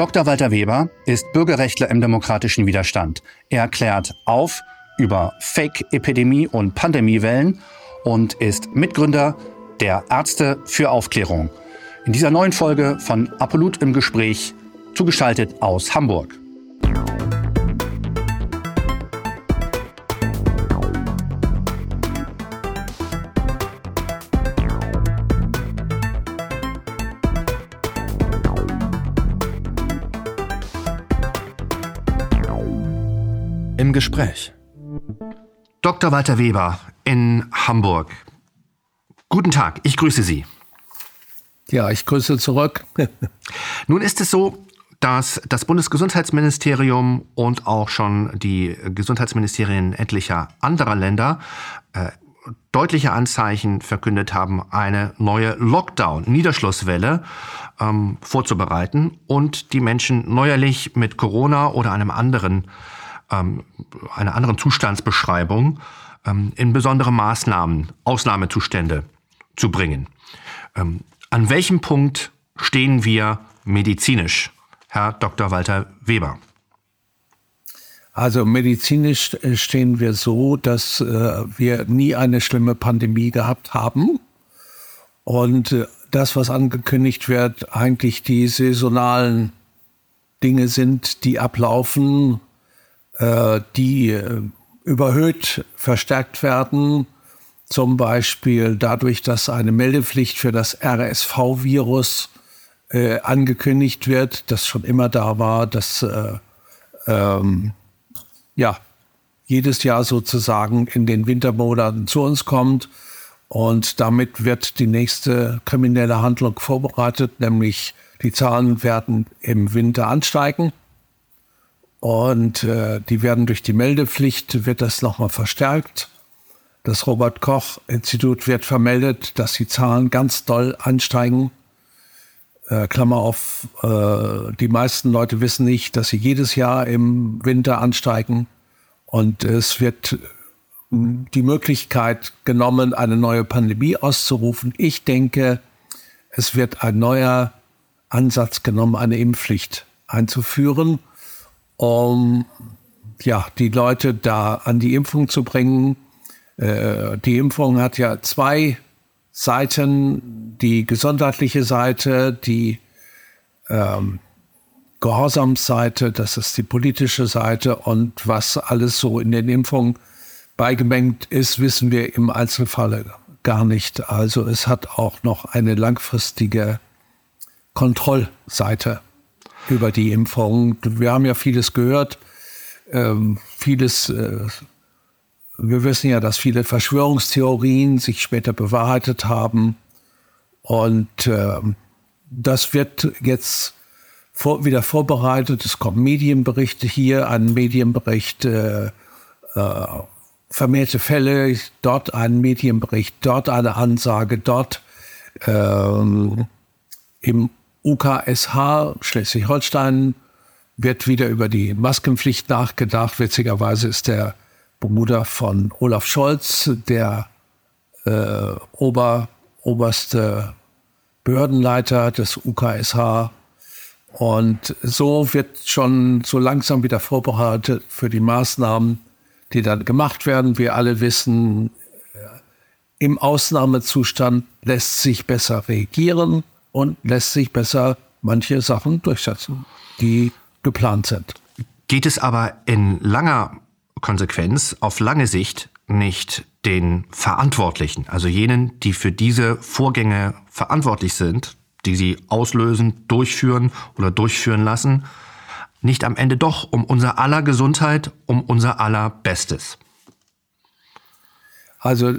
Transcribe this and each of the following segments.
Dr. Walter Weber ist Bürgerrechtler im demokratischen Widerstand. Er klärt auf über Fake-Epidemie- und Pandemiewellen und ist Mitgründer der Ärzte für Aufklärung. In dieser neuen Folge von Apollut im Gespräch, zugeschaltet aus Hamburg. Im Gespräch. Dr. Walter Weber in Hamburg. Guten Tag, ich grüße Sie. Ja, ich grüße zurück. Nun ist es so, dass das Bundesgesundheitsministerium und auch schon die Gesundheitsministerien etlicher anderer Länder äh, deutliche Anzeichen verkündet haben, eine neue Lockdown-Niederschlusswelle ähm, vorzubereiten und die Menschen neuerlich mit Corona oder einem anderen ähm, einer anderen Zustandsbeschreibung ähm, in besondere Maßnahmen, Ausnahmezustände zu bringen. Ähm, an welchem Punkt stehen wir medizinisch, Herr Dr. Walter Weber? Also medizinisch äh, stehen wir so, dass äh, wir nie eine schlimme Pandemie gehabt haben und äh, das, was angekündigt wird, eigentlich die saisonalen Dinge sind, die ablaufen, die äh, überhöht verstärkt werden, zum Beispiel dadurch, dass eine Meldepflicht für das RSV-Virus äh, angekündigt wird, das schon immer da war, dass äh, ähm, ja jedes Jahr sozusagen in den Wintermonaten zu uns kommt. Und damit wird die nächste kriminelle Handlung vorbereitet, nämlich die Zahlen werden im Winter ansteigen. Und äh, die werden durch die Meldepflicht, wird das nochmal verstärkt. Das Robert Koch Institut wird vermeldet, dass die Zahlen ganz doll ansteigen. Äh, Klammer auf, äh, die meisten Leute wissen nicht, dass sie jedes Jahr im Winter ansteigen. Und es wird die Möglichkeit genommen, eine neue Pandemie auszurufen. Ich denke, es wird ein neuer Ansatz genommen, eine Impfpflicht einzuführen um ja, die Leute da an die Impfung zu bringen. Äh, die Impfung hat ja zwei Seiten, die gesundheitliche Seite, die ähm, Gehorsamsseite, das ist die politische Seite und was alles so in den Impfungen beigemengt ist, wissen wir im Einzelfall gar nicht. Also es hat auch noch eine langfristige Kontrollseite über die Impfung. Wir haben ja vieles gehört, ähm, vieles, äh, wir wissen ja, dass viele Verschwörungstheorien sich später bewahrheitet haben. Und äh, das wird jetzt vor, wieder vorbereitet. Es kommen Medienberichte hier, ein Medienbericht, äh, äh, vermehrte Fälle, dort ein Medienbericht, dort eine Ansage, dort ähm, im UKSH Schleswig-Holstein wird wieder über die Maskenpflicht nachgedacht. Witzigerweise ist der Bruder von Olaf Scholz, der äh, Ober, oberste Behördenleiter des UKSH. Und so wird schon so langsam wieder vorbereitet für die Maßnahmen, die dann gemacht werden. Wir alle wissen, äh, im Ausnahmezustand lässt sich besser regieren und lässt sich besser manche Sachen durchsetzen, die geplant sind. Geht es aber in langer Konsequenz, auf lange Sicht nicht den Verantwortlichen, also jenen, die für diese Vorgänge verantwortlich sind, die sie auslösen, durchführen oder durchführen lassen, nicht am Ende doch um unser aller Gesundheit, um unser aller Bestes? Also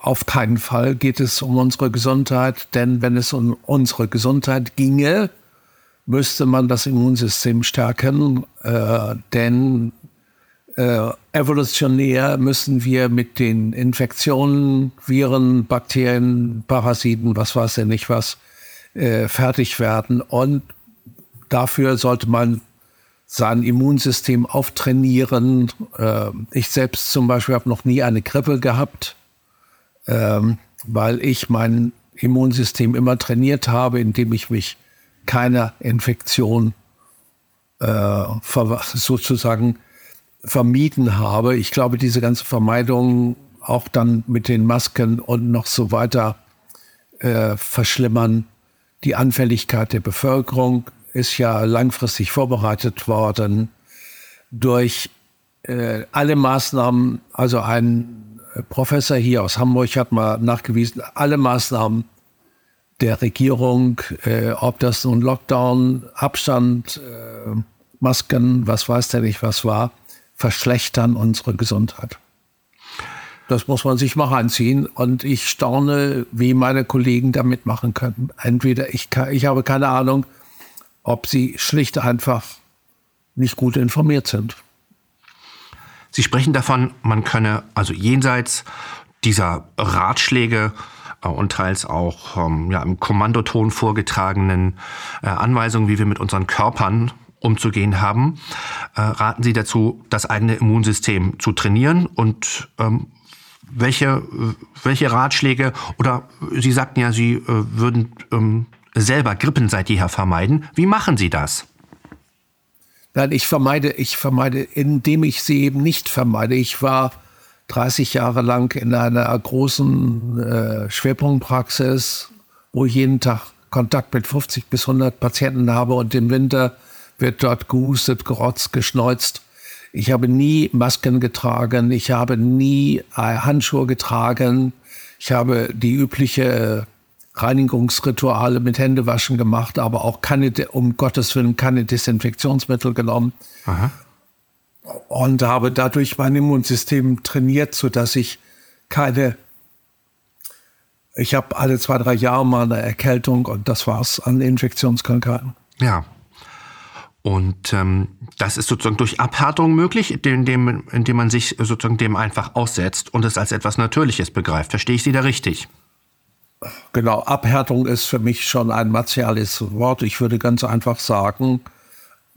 auf keinen Fall geht es um unsere Gesundheit, denn wenn es um unsere Gesundheit ginge, müsste man das Immunsystem stärken, äh, denn äh, evolutionär müssen wir mit den Infektionen, Viren, Bakterien, Parasiten, was weiß ich nicht was, äh, fertig werden. Und dafür sollte man sein Immunsystem auftrainieren. Äh, ich selbst zum Beispiel habe noch nie eine Grippe gehabt ähm, weil ich mein Immunsystem immer trainiert habe, indem ich mich keiner Infektion äh, sozusagen vermieden habe. Ich glaube, diese ganze Vermeidung auch dann mit den Masken und noch so weiter äh, verschlimmern. Die Anfälligkeit der Bevölkerung ist ja langfristig vorbereitet worden durch äh, alle Maßnahmen. Also ein Professor hier aus Hamburg hat mal nachgewiesen, alle Maßnahmen der Regierung, äh, ob das nun Lockdown, Abstand, äh, Masken, was weiß der nicht, was war, verschlechtern unsere Gesundheit. Das muss man sich mal reinziehen. Und ich staune, wie meine Kollegen da mitmachen können. Entweder ich, kann, ich habe keine Ahnung, ob sie schlicht einfach nicht gut informiert sind. Sie sprechen davon, man könne also jenseits dieser Ratschläge äh, und teils auch ähm, ja, im Kommandoton vorgetragenen äh, Anweisungen, wie wir mit unseren Körpern umzugehen haben, äh, raten Sie dazu, das eigene Immunsystem zu trainieren und ähm, welche, welche Ratschläge oder Sie sagten ja, Sie äh, würden ähm, selber Grippen seit jeher vermeiden. Wie machen Sie das? Nein, ich vermeide, ich vermeide, indem ich sie eben nicht vermeide. Ich war 30 Jahre lang in einer großen äh, Schwerpunktpraxis, wo ich jeden Tag Kontakt mit 50 bis 100 Patienten habe und im Winter wird dort gehustet, gerotzt, geschneuzt. Ich habe nie Masken getragen, ich habe nie äh, Handschuhe getragen, ich habe die übliche Reinigungsrituale mit Händewaschen gemacht, aber auch keine, um Gottes Willen keine Desinfektionsmittel genommen. Aha. Und habe dadurch mein Immunsystem trainiert, so dass ich keine, ich habe alle zwei, drei Jahre mal eine Erkältung und das war's an Infektionskrankheiten. Ja, und ähm, das ist sozusagen durch Abhärtung möglich, indem, indem man sich sozusagen dem einfach aussetzt und es als etwas Natürliches begreift. Verstehe ich Sie da richtig? Genau, Abhärtung ist für mich schon ein martiales Wort. Ich würde ganz einfach sagen,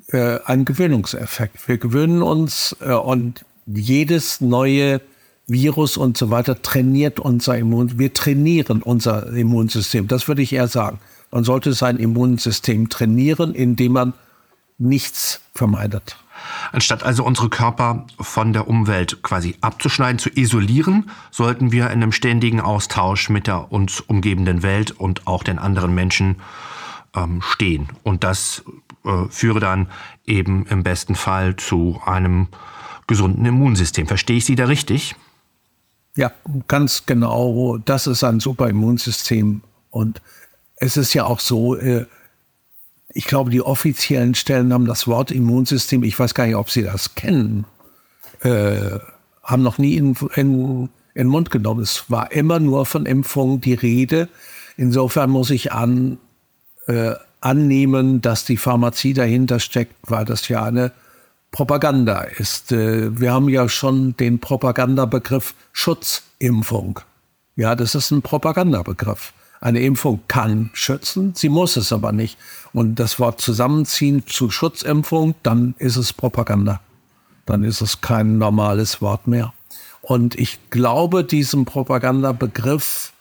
äh, ein Gewöhnungseffekt. Wir gewöhnen uns äh, und jedes neue Virus und so weiter trainiert unser Immun. Wir trainieren unser Immunsystem. Das würde ich eher sagen. Man sollte sein Immunsystem trainieren, indem man nichts vermeidet. Anstatt also unsere Körper von der Umwelt quasi abzuschneiden, zu isolieren, sollten wir in einem ständigen Austausch mit der uns umgebenden Welt und auch den anderen Menschen ähm, stehen. Und das äh, führe dann eben im besten Fall zu einem gesunden Immunsystem. Verstehe ich Sie da richtig? Ja, ganz genau. Das ist ein super Immunsystem. Und es ist ja auch so, äh, ich glaube, die offiziellen Stellen haben das Wort Immunsystem, ich weiß gar nicht, ob sie das kennen, äh, haben noch nie in, in, in den Mund genommen. Es war immer nur von Impfungen die Rede. Insofern muss ich an, äh, annehmen, dass die Pharmazie dahinter steckt, weil das ja eine Propaganda ist. Äh, wir haben ja schon den Propagandabegriff Schutzimpfung. Ja, das ist ein Propagandabegriff. Eine Impfung kann schützen, sie muss es aber nicht. Und das Wort zusammenziehen zu Schutzimpfung, dann ist es Propaganda. Dann ist es kein normales Wort mehr. Und ich glaube, diesem Propagandabegriff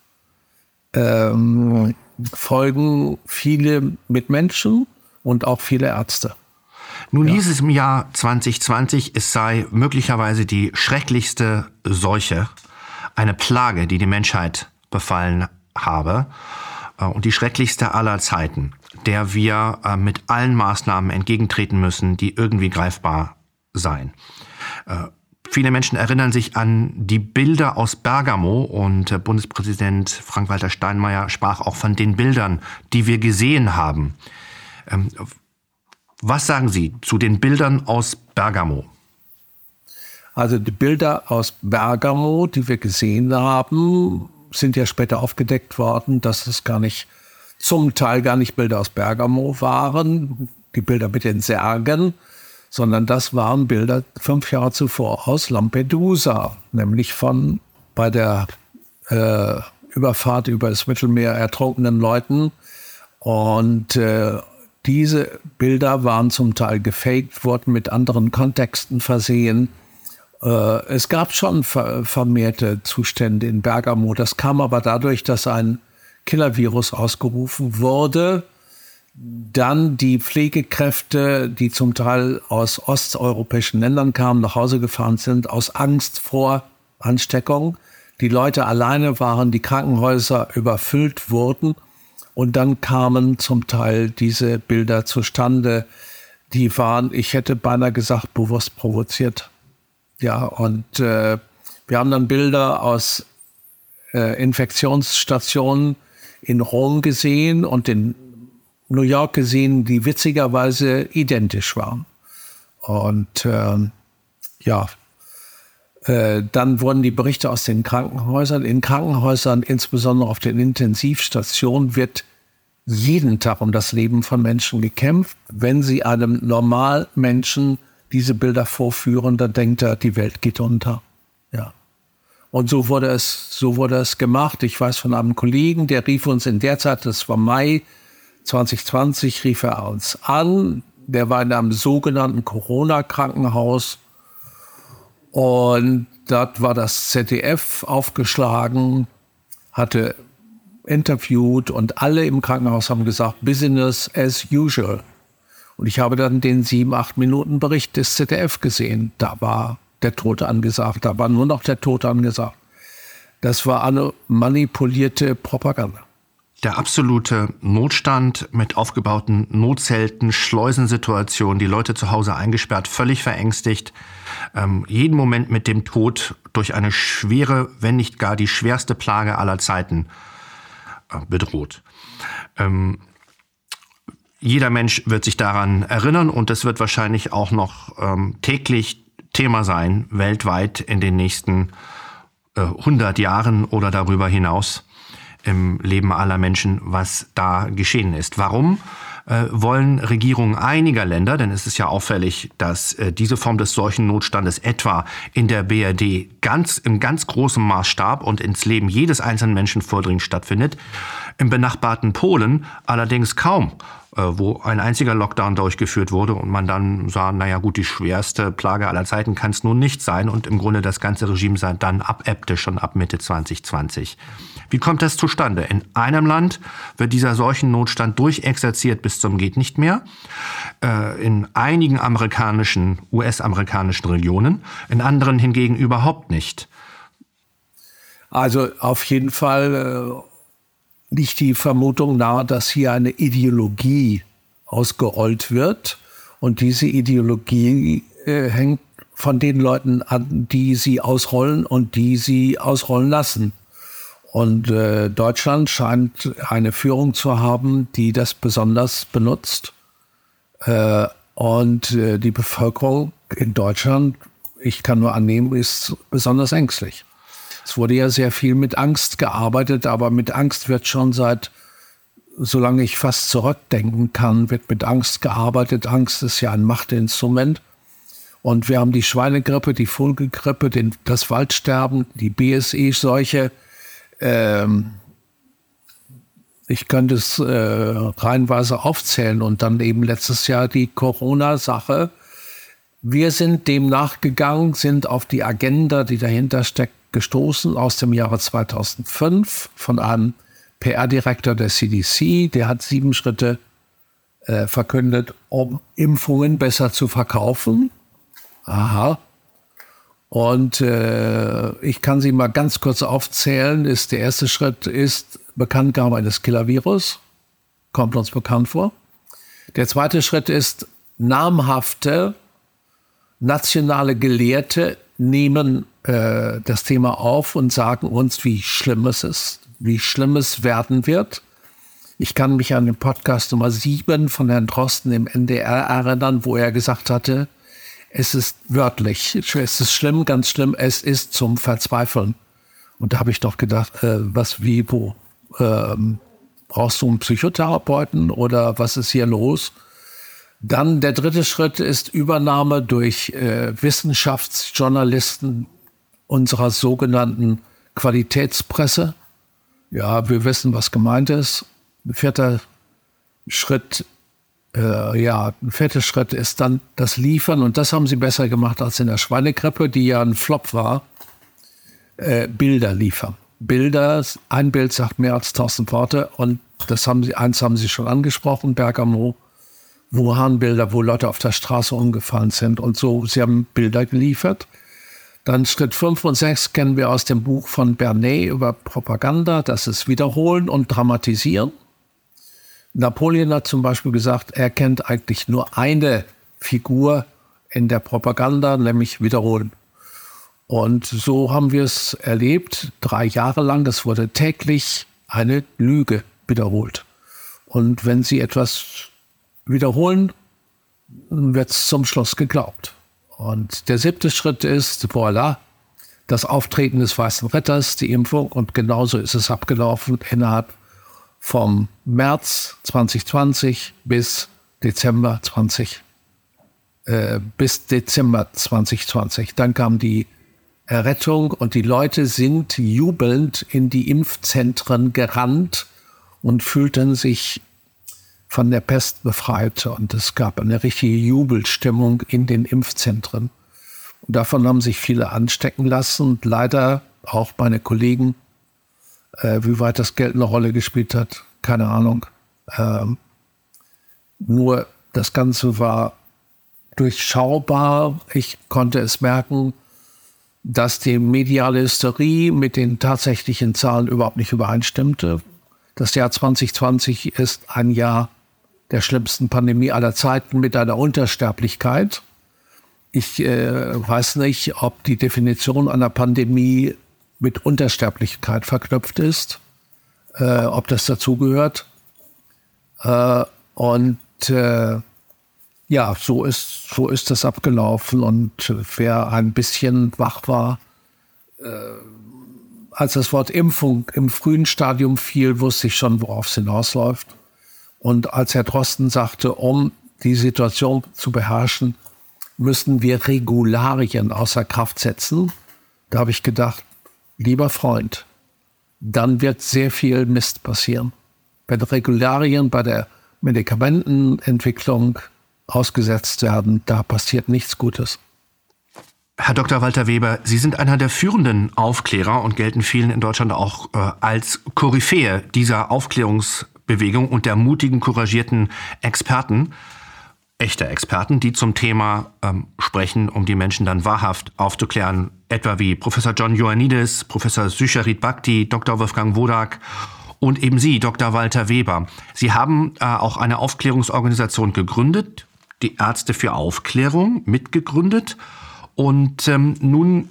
ähm, folgen viele Mitmenschen und auch viele Ärzte. Nun ja. hieß es im Jahr 2020, es sei möglicherweise die schrecklichste Seuche, eine Plage, die die Menschheit befallen habe äh, und die schrecklichste aller Zeiten, der wir äh, mit allen Maßnahmen entgegentreten müssen, die irgendwie greifbar seien. Äh, viele Menschen erinnern sich an die Bilder aus Bergamo und Bundespräsident Frank-Walter Steinmeier sprach auch von den Bildern, die wir gesehen haben. Ähm, was sagen Sie zu den Bildern aus Bergamo? Also die Bilder aus Bergamo, die wir gesehen haben, sind ja später aufgedeckt worden, dass es gar nicht, zum Teil gar nicht Bilder aus Bergamo waren, die Bilder mit den Särgen, sondern das waren Bilder fünf Jahre zuvor aus Lampedusa, nämlich von bei der äh, Überfahrt über das Mittelmeer ertrunkenen Leuten. Und äh, diese Bilder waren zum Teil gefaked, wurden mit anderen Kontexten versehen. Äh, es gab schon vermehrte Zustände in Bergamo. Das kam aber dadurch, dass ein Killervirus ausgerufen wurde, dann die Pflegekräfte, die zum Teil aus osteuropäischen Ländern kamen, nach Hause gefahren sind, aus Angst vor Ansteckung. Die Leute alleine waren, die Krankenhäuser überfüllt wurden. Und dann kamen zum Teil diese Bilder zustande, die waren, ich hätte beinahe gesagt, bewusst provoziert. Ja, und äh, wir haben dann Bilder aus äh, Infektionsstationen in Rom gesehen und in New York gesehen, die witzigerweise identisch waren. Und ähm, ja, äh, dann wurden die Berichte aus den Krankenhäusern. In Krankenhäusern, insbesondere auf den Intensivstationen, wird jeden Tag um das Leben von Menschen gekämpft. Wenn sie einem Normalmenschen diese Bilder vorführen, dann denkt er, die Welt geht unter. Ja. Und so wurde es, so wurde es gemacht. Ich weiß von einem Kollegen, der rief uns in der Zeit, das war Mai 2020, rief er uns an. Der war in einem sogenannten Corona-Krankenhaus. Und dort war das ZDF aufgeschlagen, hatte interviewt und alle im Krankenhaus haben gesagt, Business as usual. Und ich habe dann den sieben, acht Minuten Bericht des ZDF gesehen. Da war der Tod angesagt. Da war nur noch der Tod angesagt. Das war eine manipulierte Propaganda. Der absolute Notstand mit aufgebauten Notzelten, Schleusensituationen, die Leute zu Hause eingesperrt, völlig verängstigt, ähm, jeden Moment mit dem Tod durch eine schwere, wenn nicht gar die schwerste Plage aller Zeiten äh, bedroht. Ähm, jeder Mensch wird sich daran erinnern und es wird wahrscheinlich auch noch ähm, täglich Thema sein, weltweit in den nächsten äh, 100 Jahren oder darüber hinaus im Leben aller Menschen, was da geschehen ist. Warum? Äh, wollen Regierungen einiger Länder, denn es ist ja auffällig, dass äh, diese Form des Seuchennotstandes etwa in der BRD ganz, im ganz großen Maßstab und ins Leben jedes einzelnen Menschen vordringend stattfindet, im benachbarten Polen allerdings kaum äh, wo ein einziger Lockdown durchgeführt wurde und man dann sah, naja gut, die schwerste Plage aller Zeiten kann es nun nicht sein und im Grunde das ganze Regime dann abebbte schon ab Mitte 2020. Wie kommt das zustande? In einem Land wird dieser Seuchennotstand durchexerziert bis zum geht nicht mehr. Äh, in einigen amerikanischen, US-amerikanischen Regionen, in anderen hingegen überhaupt nicht. Also auf jeden Fall äh, liegt die Vermutung nahe, dass hier eine Ideologie ausgerollt wird. Und diese Ideologie äh, hängt von den Leuten an, die sie ausrollen und die sie ausrollen lassen. Und äh, Deutschland scheint eine Führung zu haben, die das besonders benutzt. Äh, und äh, die Bevölkerung in Deutschland, ich kann nur annehmen, ist besonders ängstlich. Es wurde ja sehr viel mit Angst gearbeitet, aber mit Angst wird schon seit, solange ich fast zurückdenken kann, wird mit Angst gearbeitet. Angst ist ja ein Machtinstrument. Und wir haben die Schweinegrippe, die Vogelgrippe, den, das Waldsterben, die BSE-Seuche. Ähm, ich könnte es äh, reihenweise aufzählen und dann eben letztes Jahr die Corona-Sache. Wir sind dem nachgegangen, sind auf die Agenda, die dahinter steckt, gestoßen aus dem Jahre 2005 von einem PR-Direktor der CDC. Der hat sieben Schritte äh, verkündet, um Impfungen besser zu verkaufen. Aha. Und äh, ich kann sie mal ganz kurz aufzählen. Ist, der erste Schritt ist Bekanntgabe eines Killer-Virus. Kommt uns bekannt vor. Der zweite Schritt ist namhafte nationale Gelehrte nehmen äh, das Thema auf und sagen uns, wie schlimm es ist, wie schlimm es werden wird. Ich kann mich an den Podcast Nummer 7 von Herrn Drosten im NDR erinnern, wo er gesagt hatte, es ist wörtlich, es ist schlimm, ganz schlimm, es ist zum Verzweifeln. Und da habe ich doch gedacht, äh, was, wie, wo? Ähm, brauchst du einen Psychotherapeuten oder was ist hier los? Dann der dritte Schritt ist Übernahme durch äh, Wissenschaftsjournalisten unserer sogenannten Qualitätspresse. Ja, wir wissen, was gemeint ist. Vierter Schritt, äh, ja, ein vierter Schritt ist dann das Liefern und das haben sie besser gemacht als in der Schweinegrippe, die ja ein Flop war. Äh, Bilder liefern. Bilder, ein Bild sagt mehr als tausend Worte und Das haben Sie, eins haben Sie schon angesprochen, Bergamo. Wuhan-Bilder, wo Leute auf der Straße umgefallen sind und so. Sie haben Bilder geliefert. Dann Schritt 5 und 6 kennen wir aus dem Buch von Bernet über Propaganda, das ist Wiederholen und Dramatisieren. Napoleon hat zum Beispiel gesagt, er kennt eigentlich nur eine Figur in der Propaganda, nämlich Wiederholen. Und so haben wir es erlebt, drei Jahre lang. Das wurde täglich eine Lüge wiederholt. Und wenn Sie etwas wiederholen, wird es zum Schluss geglaubt. Und der siebte Schritt ist, voilà, das Auftreten des Weißen Ritters, die Impfung. Und genauso ist es abgelaufen innerhalb vom März 2020 bis Dezember 20, äh, bis Dezember 2020. Dann kam die Errettung und die Leute sind jubelnd in die Impfzentren gerannt und fühlten sich von der Pest befreit. Und es gab eine richtige Jubelstimmung in den Impfzentren. Und davon haben sich viele anstecken lassen und leider auch meine Kollegen. Äh, wie weit das Geld eine Rolle gespielt hat, keine Ahnung. Ähm, nur das Ganze war durchschaubar. Ich konnte es merken, dass die mediale Hysterie mit den tatsächlichen Zahlen überhaupt nicht übereinstimmte. Das Jahr 2020 ist ein Jahr der schlimmsten Pandemie aller Zeiten mit einer Untersterblichkeit. Ich äh, weiß nicht, ob die Definition einer Pandemie mit Untersterblichkeit verknüpft ist, äh, ob das dazugehört. Äh, und äh, ja, so ist, so ist das abgelaufen. Und wer ein bisschen wach war, äh, als das Wort Impfung im frühen Stadium fiel, wusste ich schon, worauf es hinausläuft. Und als Herr Drosten sagte, um die Situation zu beherrschen, müssen wir Regularien außer Kraft setzen, da habe ich gedacht, lieber Freund, dann wird sehr viel Mist passieren. Wenn Regularien bei der Medikamentenentwicklung ausgesetzt werden, da passiert nichts Gutes. Herr Dr. Walter Weber, Sie sind einer der führenden Aufklärer und gelten vielen in Deutschland auch äh, als Koryphäe dieser Aufklärungsbewegung und der mutigen, couragierten Experten, echter Experten, die zum Thema ähm, sprechen, um die Menschen dann wahrhaft aufzuklären, etwa wie Professor John Ioannidis, Professor Sücharit Bhakti, Dr. Wolfgang Wodak und eben Sie, Dr. Walter Weber. Sie haben äh, auch eine Aufklärungsorganisation gegründet, die Ärzte für Aufklärung mitgegründet. Und ähm, nun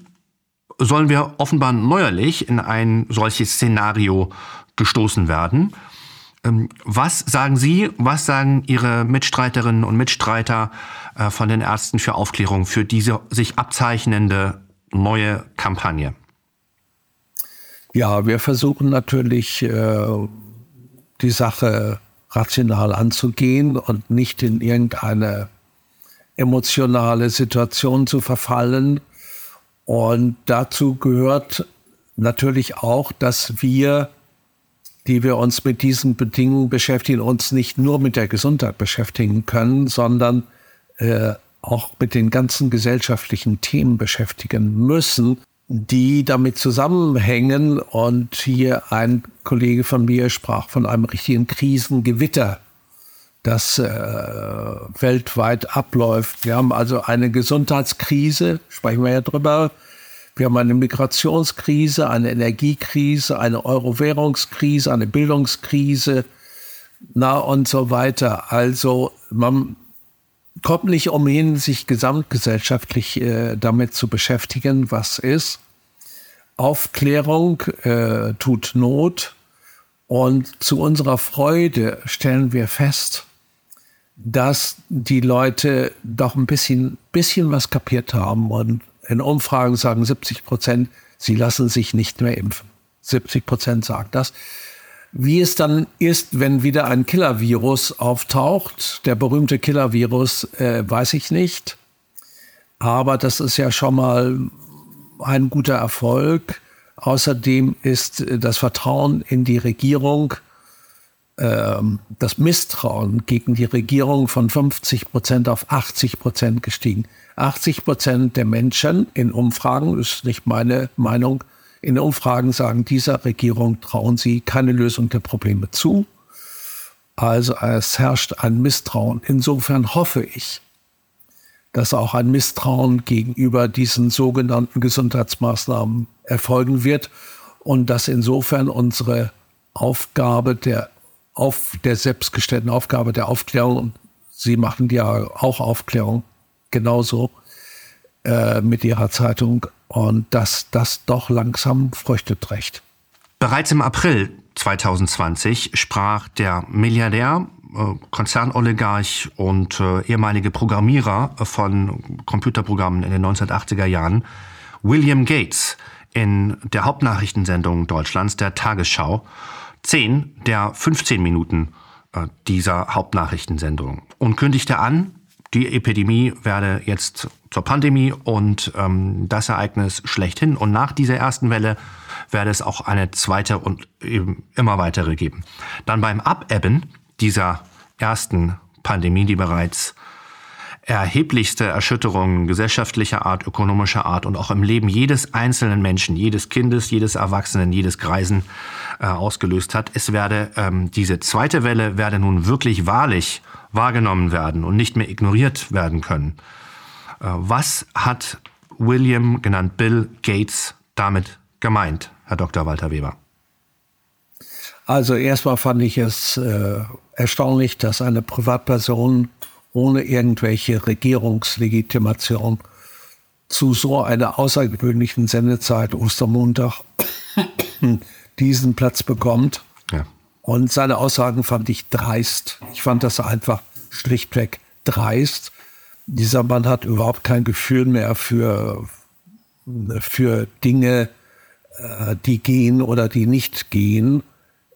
sollen wir offenbar neuerlich in ein solches Szenario gestoßen werden. Ähm, was sagen Sie, was sagen Ihre Mitstreiterinnen und Mitstreiter äh, von den Ärzten für Aufklärung für diese sich abzeichnende neue Kampagne? Ja, wir versuchen natürlich äh, die Sache rational anzugehen und nicht in irgendeine emotionale Situation zu verfallen. Und dazu gehört natürlich auch, dass wir, die wir uns mit diesen Bedingungen beschäftigen, uns nicht nur mit der Gesundheit beschäftigen können, sondern äh, auch mit den ganzen gesellschaftlichen Themen beschäftigen müssen, die damit zusammenhängen. Und hier ein Kollege von mir sprach von einem richtigen Krisengewitter, das äh, weltweit abläuft. Wir haben also eine Gesundheitskrise, sprechen wir ja drüber. Wir haben eine Migrationskrise, eine Energiekrise, eine Euro-Währungskrise, eine Bildungskrise, na und so weiter. Also man kommt nicht umhin, sich gesamtgesellschaftlich äh, damit zu beschäftigen, was ist. Aufklärung äh, tut Not. Und zu unserer Freude stellen wir fest, dass die Leute doch ein bisschen, bisschen was kapiert haben. Und in Umfragen sagen 70 Prozent, sie lassen sich nicht mehr impfen. 70 Prozent sagen das. Wie es dann ist, wenn wieder ein Killer-Virus auftaucht, der berühmte Killer-Virus, äh, weiß ich nicht. Aber das ist ja schon mal ein guter Erfolg. Außerdem ist das Vertrauen in die Regierung, das Misstrauen gegen die Regierung von 50 Prozent auf 80 Prozent gestiegen. 80 Prozent der Menschen in Umfragen, das ist nicht meine Meinung, in Umfragen sagen, dieser Regierung trauen sie keine Lösung der Probleme zu. Also es herrscht ein Misstrauen. Insofern hoffe ich, dass auch ein Misstrauen gegenüber diesen sogenannten Gesundheitsmaßnahmen erfolgen wird und dass insofern unsere Aufgabe der auf der selbstgestellten Aufgabe der Aufklärung, Sie machen ja auch Aufklärung genauso äh, mit Ihrer Zeitung. Und dass das doch langsam Früchte trägt. Bereits im April 2020 sprach der Milliardär, äh, Konzernoligarch und äh, ehemalige Programmierer von Computerprogrammen in den 1980er Jahren, William Gates, in der Hauptnachrichtensendung Deutschlands, der Tagesschau, 10 der 15 Minuten äh, dieser Hauptnachrichtensendung und kündigte an, die Epidemie werde jetzt zur Pandemie und ähm, das Ereignis schlechthin. Und nach dieser ersten Welle werde es auch eine zweite und eben immer weitere geben. Dann beim Abebben dieser ersten Pandemie, die bereits erheblichste Erschütterungen gesellschaftlicher Art, ökonomischer Art und auch im Leben jedes einzelnen Menschen, jedes Kindes, jedes Erwachsenen, jedes Greisen äh, ausgelöst hat. Es werde ähm, diese zweite Welle werde nun wirklich wahrlich wahrgenommen werden und nicht mehr ignoriert werden können. Äh, was hat William, genannt Bill Gates, damit gemeint, Herr Dr. Walter Weber? Also erstmal fand ich es äh, erstaunlich, dass eine Privatperson ohne irgendwelche Regierungslegitimation zu so einer außergewöhnlichen Sendezeit Ostermontag diesen Platz bekommt. Ja. Und seine Aussagen fand ich dreist. Ich fand das einfach schlichtweg dreist. Dieser Mann hat überhaupt kein Gefühl mehr für, für Dinge, äh, die gehen oder die nicht gehen.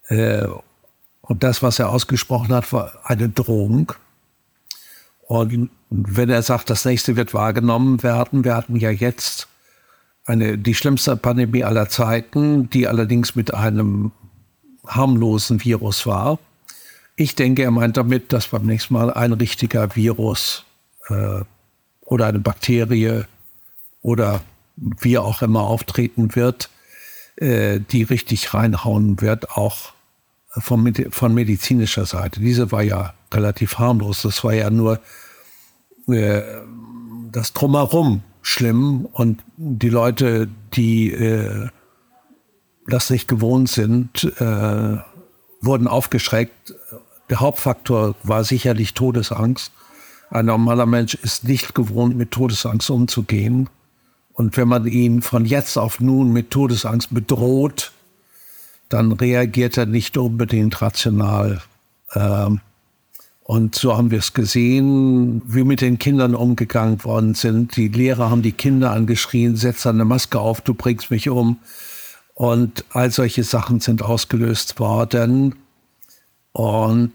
Äh, und das, was er ausgesprochen hat, war eine Drohung. Und wenn er sagt, das nächste wird wahrgenommen werden, wir hatten ja jetzt eine, die schlimmste Pandemie aller Zeiten, die allerdings mit einem harmlosen Virus war. Ich denke, er meint damit, dass beim nächsten Mal ein richtiger Virus äh, oder eine Bakterie oder wie auch immer auftreten wird, äh, die richtig reinhauen wird, auch von, von medizinischer Seite. Diese war ja relativ harmlos. Das war ja nur äh, das Drumherum schlimm und die Leute, die äh, das nicht gewohnt sind, äh, wurden aufgeschreckt. Der Hauptfaktor war sicherlich Todesangst. Ein normaler Mensch ist nicht gewohnt, mit Todesangst umzugehen. Und wenn man ihn von jetzt auf nun mit Todesangst bedroht, dann reagiert er nicht unbedingt rational. Ähm, und so haben wir es gesehen, wie mit den Kindern umgegangen worden sind. Die Lehrer haben die Kinder angeschrien, setz eine Maske auf, du bringst mich um. Und all solche Sachen sind ausgelöst worden. Und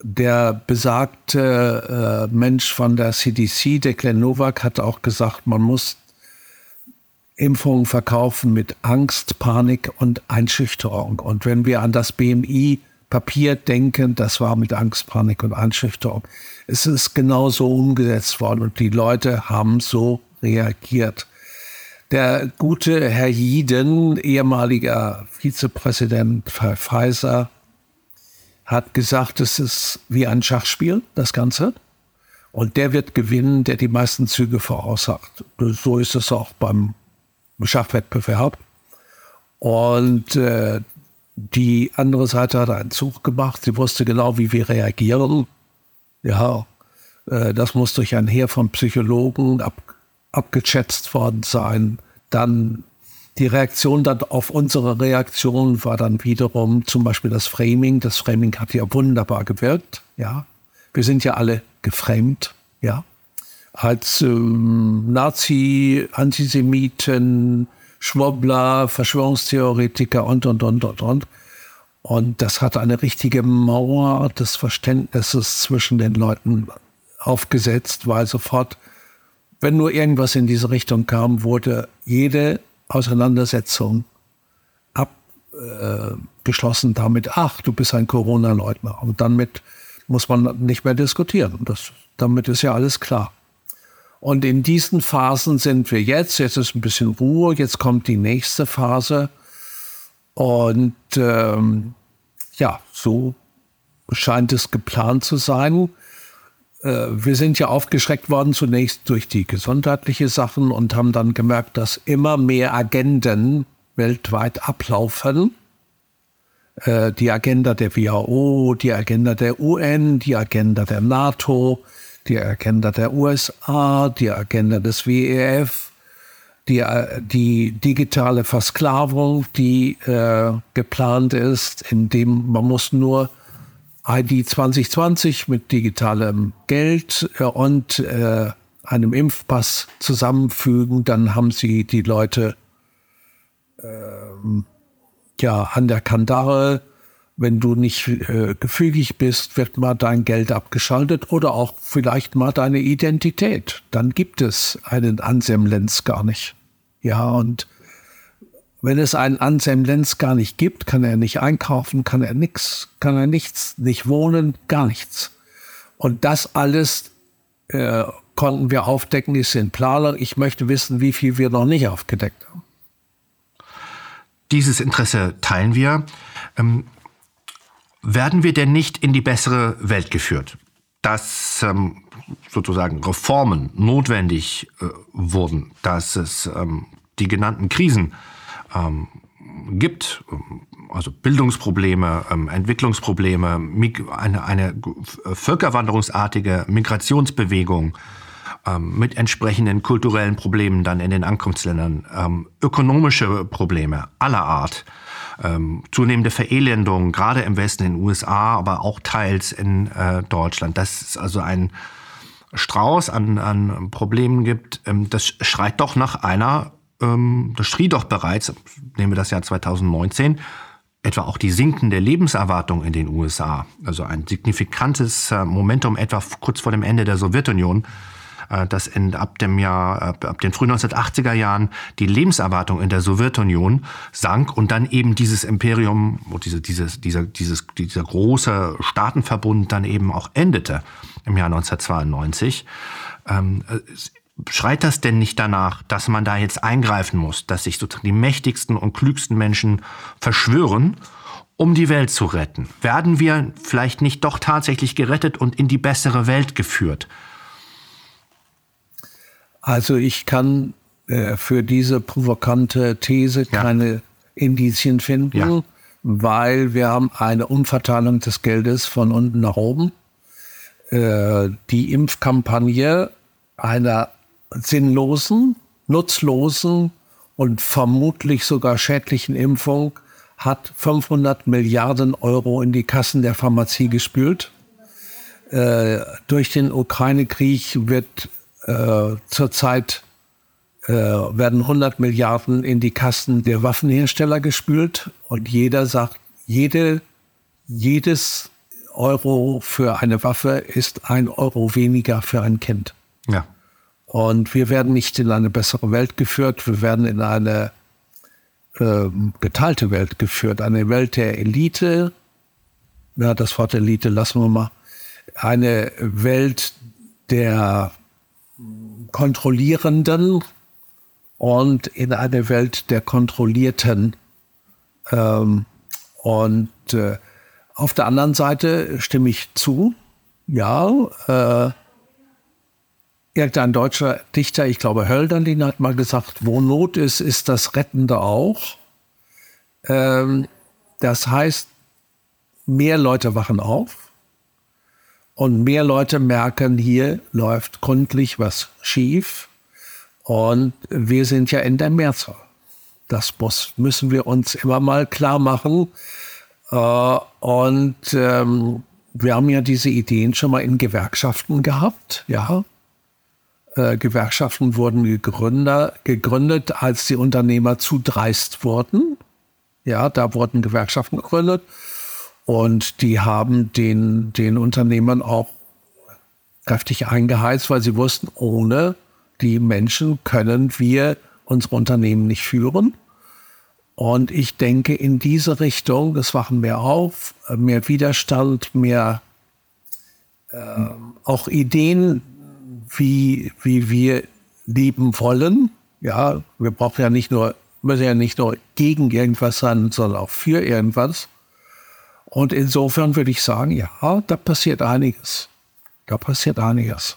der besagte äh, Mensch von der CDC, der Glenn Nowak, hat auch gesagt, man muss Impfungen verkaufen mit Angst, Panik und Einschüchterung. Und wenn wir an das BMI Papierdenken, das war mit Angst, Panik und Einschüchterung. Es ist genauso umgesetzt worden und die Leute haben so reagiert. Der gute Herr Jeden, ehemaliger Vizepräsident Pfizer, hat gesagt, es ist wie ein Schachspiel, das Ganze. Und der wird gewinnen, der die meisten Züge voraussagt. So ist es auch beim Schachwettbewerb. Und äh, die andere Seite hat einen Zug gemacht. Sie wusste genau, wie wir reagieren. Ja, äh, das muss durch ein Heer von Psychologen ab, abgeschätzt worden sein. Dann die Reaktion dann auf unsere Reaktion war dann wiederum zum Beispiel das Framing. Das Framing hat ja wunderbar gewirkt. Ja, wir sind ja alle geframed. Ja, als ähm, Nazi, Antisemiten, Schwobbler, Verschwörungstheoretiker und, und, und, und, und. Und das hat eine richtige Mauer des Verständnisses zwischen den Leuten aufgesetzt, weil sofort, wenn nur irgendwas in diese Richtung kam, wurde jede Auseinandersetzung abgeschlossen äh, damit, ach, du bist ein Corona-Leugner. Und damit muss man nicht mehr diskutieren. Das, damit ist ja alles klar. Und in diesen Phasen sind wir jetzt. Jetzt ist ein bisschen Ruhe. Jetzt kommt die nächste Phase. Und ähm, ja, so scheint es geplant zu sein. Äh, wir sind ja aufgeschreckt worden zunächst durch die gesundheitliche Sachen und haben dann gemerkt, dass immer mehr Agenden weltweit ablaufen. Äh, die Agenda der WHO, die Agenda der UN, die Agenda der NATO, die Agenda der USA, die Agenda des WEF, die, äh, die digitale Versklavung, die äh, geplant ist, indem man muss nur ID 2020 mit digitalem Geld äh, und äh, einem Impfpass zusammenfügen, dann haben sie die Leute ähm, ja an der Kandare. Wenn du nicht äh, gefügig bist, wird mal dein Geld abgeschaltet oder auch vielleicht mal deine Identität. Dann gibt es einen Anselm Lenz gar nicht. Ja, und wenn es einen Anselm Lenz gar nicht gibt, kann er nicht einkaufen, kann er nichts, kann er nichts, nicht wohnen, gar nichts. Und das alles äh, konnten wir aufdecken, ist in Planung. Ich möchte wissen, wie viel wir noch nicht aufgedeckt haben. Dieses Interesse teilen wir. Ähm, werden wir denn nicht in die bessere Welt geführt? Dass ähm, sozusagen Reformen notwendig äh, wurden, dass es ähm, die genannten Krisen ähm, gibt, also Bildungsprobleme, ähm, Entwicklungsprobleme, eine, eine völkerwanderungsartige Migrationsbewegung ähm, mit entsprechenden kulturellen Problemen dann in den Ankunftsländern, ähm, ökonomische Probleme aller Art, ähm, zunehmende Verelendung, gerade im Westen in den USA, aber auch teils in äh, Deutschland. Das ist also ein Strauß an, an Problemen gibt, ähm, das schreit doch nach einer ähm, das schrie doch bereits, nehmen wir das Jahr 2019, etwa auch die sinkende Lebenserwartung in den USA, also ein signifikantes äh, Momentum etwa kurz vor dem Ende der Sowjetunion, dass in, ab dem Jahr, ab den frühen 1980er Jahren die Lebenserwartung in der Sowjetunion sank und dann eben dieses Imperium, diese, dieses, dieser, dieses, dieser große Staatenverbund dann eben auch endete im Jahr 1992 schreit das denn nicht danach, dass man da jetzt eingreifen muss, dass sich sozusagen die mächtigsten und klügsten Menschen verschwören, um die Welt zu retten? Werden wir vielleicht nicht doch tatsächlich gerettet und in die bessere Welt geführt? Also ich kann äh, für diese provokante These ja. keine Indizien finden, ja. weil wir haben eine Umverteilung des Geldes von unten nach oben. Äh, die Impfkampagne einer sinnlosen, nutzlosen und vermutlich sogar schädlichen Impfung hat 500 Milliarden Euro in die Kassen der Pharmazie gespült. Äh, durch den Ukraine-Krieg wird äh, zurzeit äh, werden 100 Milliarden in die Kassen der Waffenhersteller gespült und jeder sagt, jede, jedes Euro für eine Waffe ist ein Euro weniger für ein Kind. Ja. Und wir werden nicht in eine bessere Welt geführt, wir werden in eine äh, geteilte Welt geführt, eine Welt der Elite. Ja, das Wort Elite lassen wir mal. Eine Welt der Kontrollierenden und in eine Welt der Kontrollierten. Ähm, und äh, auf der anderen Seite stimme ich zu, ja, äh, Irgendein deutscher Dichter, ich glaube Hölderlin, hat mal gesagt, wo Not ist, ist das Rettende auch. Ähm, das heißt, mehr Leute wachen auf und mehr Leute merken, hier läuft gründlich was schief und wir sind ja in der Mehrzahl. Das muss, müssen wir uns immer mal klar machen. Äh, und ähm, wir haben ja diese Ideen schon mal in Gewerkschaften gehabt, ja. Äh, Gewerkschaften wurden gegründet, gegründet, als die Unternehmer zu dreist wurden. Ja, da wurden Gewerkschaften gegründet und die haben den, den Unternehmern auch kräftig eingeheizt, weil sie wussten, ohne die Menschen können wir unsere Unternehmen nicht führen. Und ich denke, in diese Richtung, das wachen mehr auf, mehr Widerstand, mehr äh, auch Ideen, wie, wie wir leben wollen. Ja, wir brauchen ja nicht nur, müssen ja nicht nur gegen irgendwas sein, sondern auch für irgendwas. Und insofern würde ich sagen, ja, da passiert einiges. Da passiert einiges.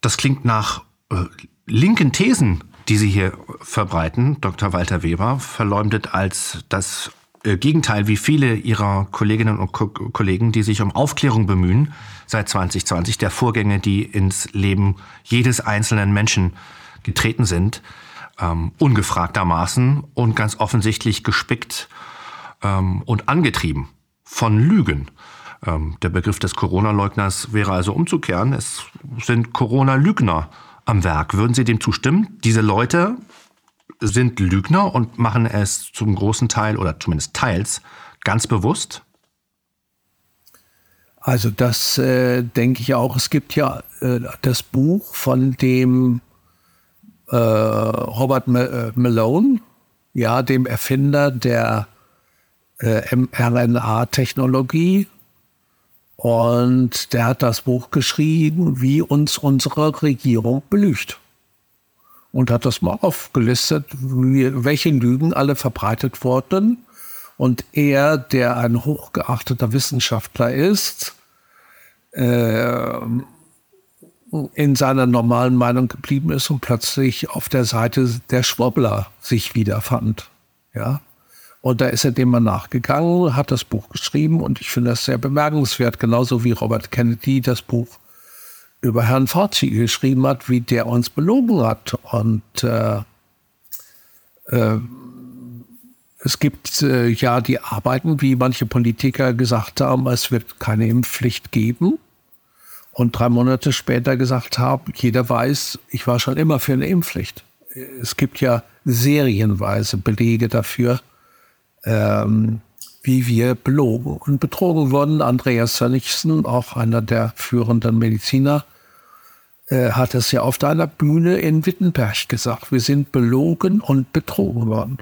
Das klingt nach äh, linken Thesen, die Sie hier verbreiten, Dr. Walter Weber, verleumdet als das äh, Gegenteil wie viele Ihrer Kolleginnen und Ko Kollegen, die sich um Aufklärung bemühen seit 2020, der Vorgänge, die ins Leben jedes einzelnen Menschen getreten sind, ähm, ungefragtermaßen und ganz offensichtlich gespickt ähm, und angetrieben von Lügen. Ähm, der Begriff des Corona-Leugners wäre also umzukehren. Es sind Corona-Lügner am Werk. Würden Sie dem zustimmen? Diese Leute sind Lügner und machen es zum großen Teil oder zumindest teils ganz bewusst? Also das äh, denke ich auch. Es gibt ja äh, das Buch von dem äh, Robert äh, Malone, ja, dem Erfinder der äh, mRNA-Technologie. Und der hat das Buch geschrieben, wie uns unsere Regierung belügt. Und hat das mal aufgelistet, wie, welche Lügen alle verbreitet wurden. Und er, der ein hochgeachteter Wissenschaftler ist, äh, in seiner normalen Meinung geblieben ist und plötzlich auf der Seite der Schwobbler sich wiederfand. Ja. Und da ist er dem mal nachgegangen, hat das Buch geschrieben und ich finde das sehr bemerkenswert, genauso wie Robert Kennedy das Buch über Herrn Fauci geschrieben hat, wie der uns belogen hat. Und äh, äh, es gibt äh, ja die Arbeiten, wie manche Politiker gesagt haben, es wird keine Impfpflicht geben und drei Monate später gesagt habe, jeder weiß, ich war schon immer für eine Impfpflicht. Es gibt ja serienweise Belege dafür, ähm, wie wir belogen und betrogen wurden. Andreas Sönnigsen, auch einer der führenden Mediziner, äh, hat es ja auf einer Bühne in Wittenberg gesagt. Wir sind belogen und betrogen worden.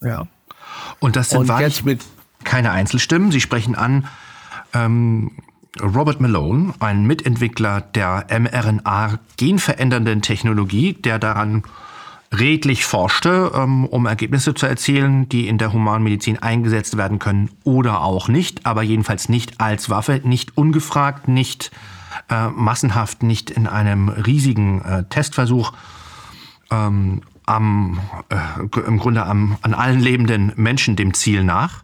Ja. Und das sind und mit keine Einzelstimmen. Sie sprechen an, ähm, Robert Malone, ein Mitentwickler der mRNA-genverändernden Technologie, der daran redlich forschte, ähm, um Ergebnisse zu erzielen, die in der Humanmedizin eingesetzt werden können oder auch nicht, aber jedenfalls nicht als Waffe, nicht ungefragt, nicht äh, massenhaft, nicht in einem riesigen äh, Testversuch ähm, am, äh, im Grunde am, an allen lebenden Menschen dem Ziel nach.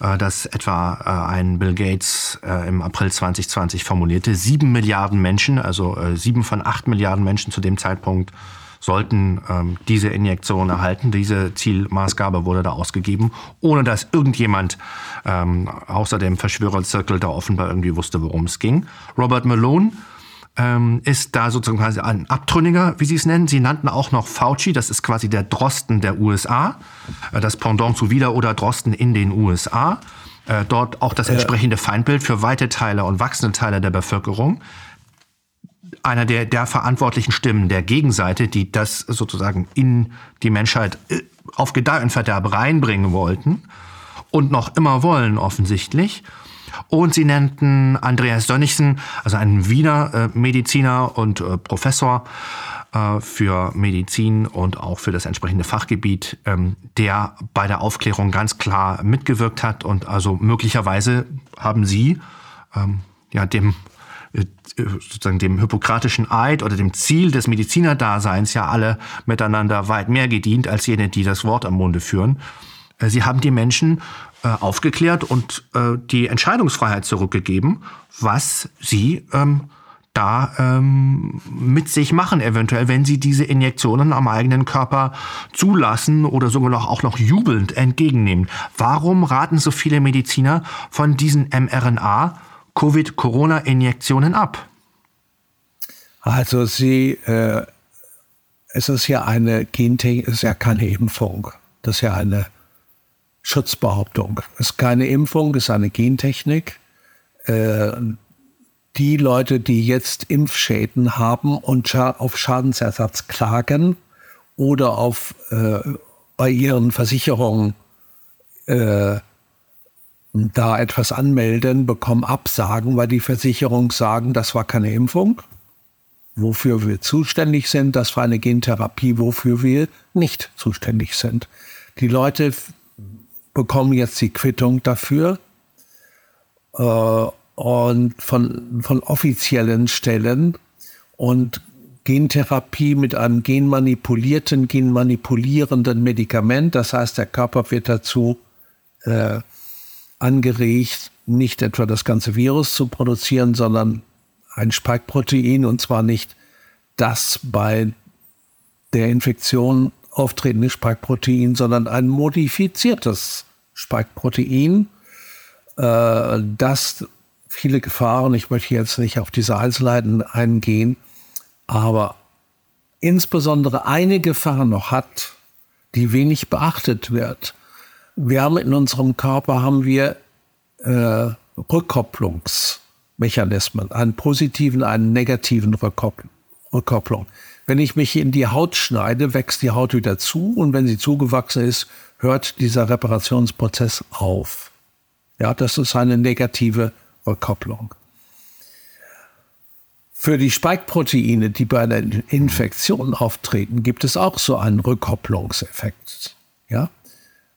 Äh, das etwa äh, ein Bill Gates äh, im April 2020 formulierte. Sieben Milliarden Menschen, also sieben von acht Milliarden Menschen zu dem Zeitpunkt sollten ähm, diese Injektion erhalten. Diese Zielmaßgabe wurde da ausgegeben, ohne dass irgendjemand ähm, außer dem Verschwörerzirkel da offenbar irgendwie wusste, worum es ging. Robert Malone ähm, ist da sozusagen quasi ein Abtrünniger, wie Sie es nennen. Sie nannten auch noch Fauci, das ist quasi der Drosten der USA, äh, das Pendant zu Wieder oder Drosten in den USA. Äh, dort auch das entsprechende Feindbild für weite Teile und wachsende Teile der Bevölkerung. Einer der, der verantwortlichen Stimmen der Gegenseite, die das sozusagen in die Menschheit äh, auf Gedeih reinbringen wollten und noch immer wollen offensichtlich. Und sie nannten Andreas Dönnigsen, also einen Wiener äh, Mediziner und äh, Professor äh, für Medizin und auch für das entsprechende Fachgebiet, ähm, der bei der Aufklärung ganz klar mitgewirkt hat. Und also möglicherweise haben Sie ähm, ja dem sozusagen dem hippokratischen Eid oder dem Ziel des Medizinerdaseins ja alle miteinander weit mehr gedient als jene, die das Wort am Munde führen. Äh, sie haben die Menschen äh, aufgeklärt und äh, die Entscheidungsfreiheit zurückgegeben, was sie ähm, da ähm, mit sich machen, eventuell, wenn sie diese Injektionen am eigenen Körper zulassen oder sogar noch, auch noch jubelnd entgegennehmen. Warum raten so viele Mediziner von diesen mRNA-Covid-Corona-Injektionen ab? Also sie, äh, es ist ja eine Gentechnik, es ist ja keine Impfung. Das ist ja eine Schutzbehauptung. Es ist keine Impfung, es ist eine Gentechnik. Äh, die Leute, die jetzt Impfschäden haben und auf Schadensersatz klagen oder auf, äh, bei ihren Versicherungen äh, da etwas anmelden, bekommen Absagen, weil die Versicherungen sagen, das war keine Impfung, wofür wir zuständig sind, das war eine Gentherapie, wofür wir nicht zuständig sind. Die Leute bekommen jetzt die Quittung dafür. äh, und von, von offiziellen Stellen und Gentherapie mit einem genmanipulierten, genmanipulierenden Medikament. Das heißt, der Körper wird dazu äh, angeregt, nicht etwa das ganze Virus zu produzieren, sondern ein Spike-Protein und zwar nicht das bei der Infektion auftretende Spike-Protein, sondern ein modifiziertes Spike-Protein, äh, das viele Gefahren, ich möchte jetzt nicht auf diese Einzelheiten eingehen, aber insbesondere eine Gefahr noch hat, die wenig beachtet wird. Wir haben in unserem Körper haben wir äh, Rückkopplungsmechanismen, einen positiven, einen negativen Rückkopplung. Wenn ich mich in die Haut schneide, wächst die Haut wieder zu und wenn sie zugewachsen ist, hört dieser Reparationsprozess auf. Ja, das ist eine negative Rückkopplung. Für die Spike-Proteine, die bei einer Infektion auftreten, gibt es auch so einen Rückkopplungseffekt. Ja?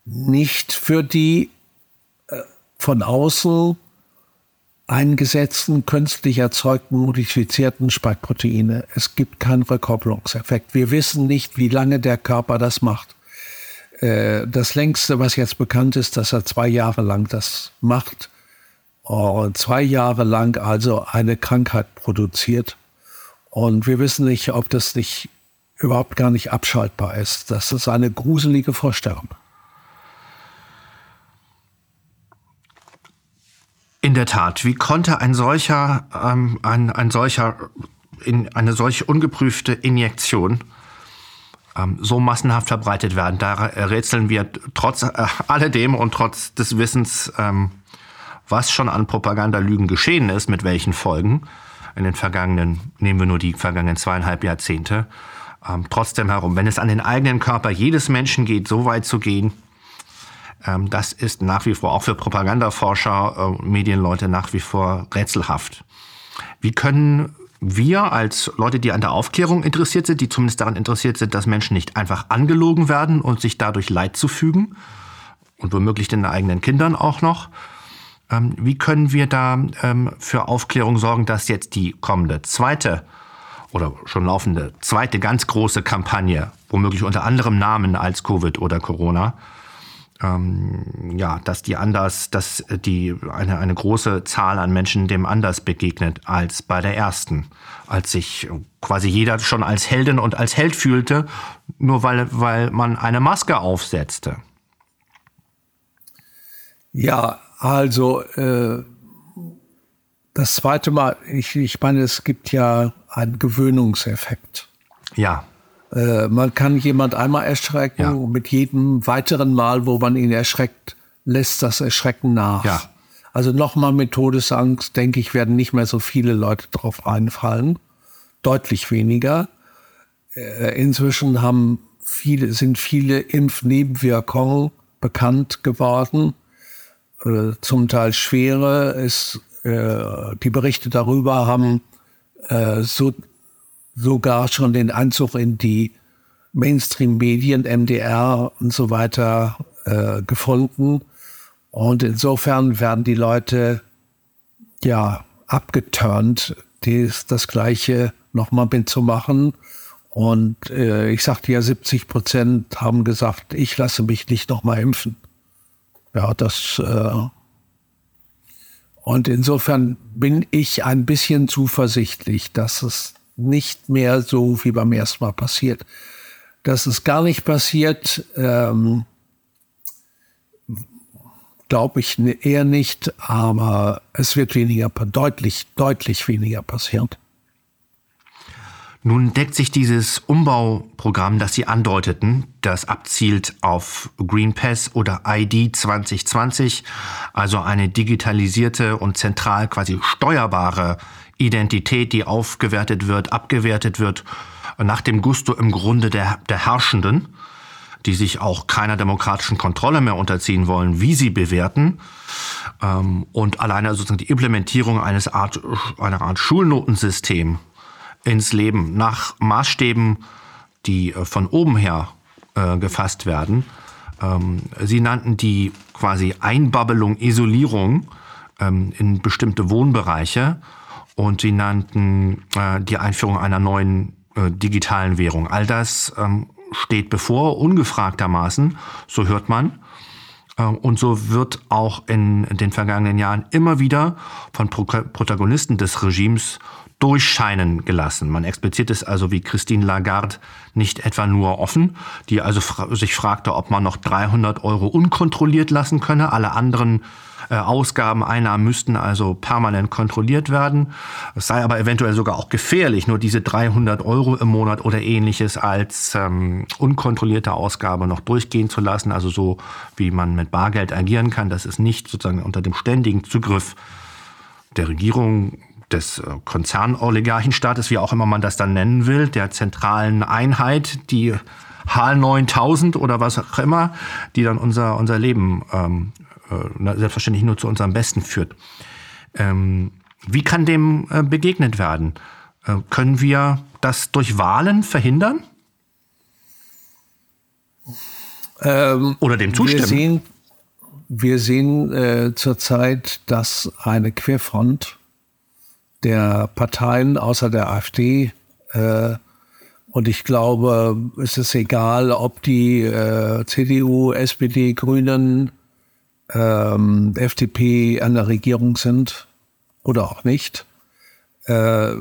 Nicht für die äh, von außen eingesetzten, künstlich erzeugten, modifizierten Spikeproteine. Es gibt keinen Rückkopplungseffekt. Wir wissen nicht, wie lange der Körper das macht. Äh, das längste, was jetzt bekannt ist, dass er zwei Jahre lang das macht. Und zwei Jahre lang also eine Krankheit produziert. Und wir wissen nicht, ob das nicht überhaupt gar nicht abschaltbar ist. Das ist eine gruselige Vorstellung. In der Tat, wie konnte ein solcher, ähm, ein, ein solcher, in eine solche ungeprüfte Injektion ähm, so massenhaft verbreitet werden? Da rätseln wir trotz äh, alledem und trotz des Wissens, ähm, was schon an Propagandalügen geschehen ist, mit welchen Folgen in den vergangenen, nehmen wir nur die vergangenen zweieinhalb Jahrzehnte, ähm, trotzdem herum. Wenn es an den eigenen Körper jedes Menschen geht, so weit zu gehen, das ist nach wie vor auch für Propagandaforscher, äh, Medienleute nach wie vor rätselhaft. Wie können wir als Leute, die an der Aufklärung interessiert sind, die zumindest daran interessiert sind, dass Menschen nicht einfach angelogen werden und sich dadurch Leid zufügen und womöglich den eigenen Kindern auch noch, ähm, wie können wir da ähm, für Aufklärung sorgen, dass jetzt die kommende zweite oder schon laufende zweite ganz große Kampagne, womöglich unter anderem Namen als Covid oder Corona, ähm, ja, dass die anders, dass die eine, eine große Zahl an Menschen dem anders begegnet als bei der ersten, als sich quasi jeder schon als Heldin und als Held fühlte, nur weil, weil man eine Maske aufsetzte. Ja, also äh, das zweite Mal, ich, ich meine, es gibt ja einen Gewöhnungseffekt. Ja. Äh, man kann jemand einmal erschrecken ja. und mit jedem weiteren Mal, wo man ihn erschreckt, lässt das Erschrecken nach. Ja. Also nochmal mit Todesangst, denke ich, werden nicht mehr so viele Leute drauf einfallen. Deutlich weniger. Äh, inzwischen haben viele, sind viele Impfnebenwirkungen bekannt geworden. Äh, zum Teil schwere. Ist, äh, die Berichte darüber haben so sogar schon den Einzug in die Mainstream-Medien, MDR und so weiter äh, gefunden. Und insofern werden die Leute ja abgeturnt, dies, das Gleiche nochmal mitzumachen. Und äh, ich sagte ja, 70 Prozent haben gesagt, ich lasse mich nicht nochmal impfen. Ja, das äh, und insofern bin ich ein bisschen zuversichtlich, dass es nicht mehr so wie beim ersten Mal passiert. Dass es gar nicht passiert, ähm, glaube ich eher nicht, aber es wird weniger, deutlich, deutlich weniger passieren. Nun deckt sich dieses Umbauprogramm, das Sie andeuteten, das abzielt auf Green Pass oder ID 2020, also eine digitalisierte und zentral quasi steuerbare Identität, die aufgewertet wird, abgewertet wird, nach dem Gusto im Grunde der, der Herrschenden, die sich auch keiner demokratischen Kontrolle mehr unterziehen wollen, wie sie bewerten. Ähm, und alleine sozusagen die Implementierung eines Art, einer Art Schulnotensystem ins Leben nach Maßstäben, die äh, von oben her äh, gefasst werden. Ähm, sie nannten die quasi Einbabbelung, Isolierung ähm, in bestimmte Wohnbereiche und sie nannten äh, die Einführung einer neuen äh, digitalen Währung. All das ähm, steht bevor, ungefragtermaßen, so hört man. Äh, und so wird auch in den vergangenen Jahren immer wieder von Pro Protagonisten des Regimes durchscheinen gelassen. Man expliziert es also wie Christine Lagarde nicht etwa nur offen, die also fra sich fragte, ob man noch 300 Euro unkontrolliert lassen könne. Alle anderen Ausgaben, Einnahmen müssten also permanent kontrolliert werden. Es sei aber eventuell sogar auch gefährlich, nur diese 300 Euro im Monat oder ähnliches als ähm, unkontrollierte Ausgabe noch durchgehen zu lassen. Also so, wie man mit Bargeld agieren kann. Das ist nicht sozusagen unter dem ständigen Zugriff der Regierung des äh, Konzernoligarchenstaates, wie auch immer man das dann nennen will, der zentralen Einheit, die HAL 9000 oder was auch immer, die dann unser, unser Leben ähm, äh, selbstverständlich nur zu unserem Besten führt. Ähm, wie kann dem äh, begegnet werden? Äh, können wir das durch Wahlen verhindern? Ähm, oder dem zustimmen? Wir sehen, wir sehen äh, zurzeit, dass eine Querfront der Parteien außer der AfD. Äh, und ich glaube, es ist egal, ob die äh, CDU, SPD, Grünen, ähm, FDP an der Regierung sind oder auch nicht. Äh,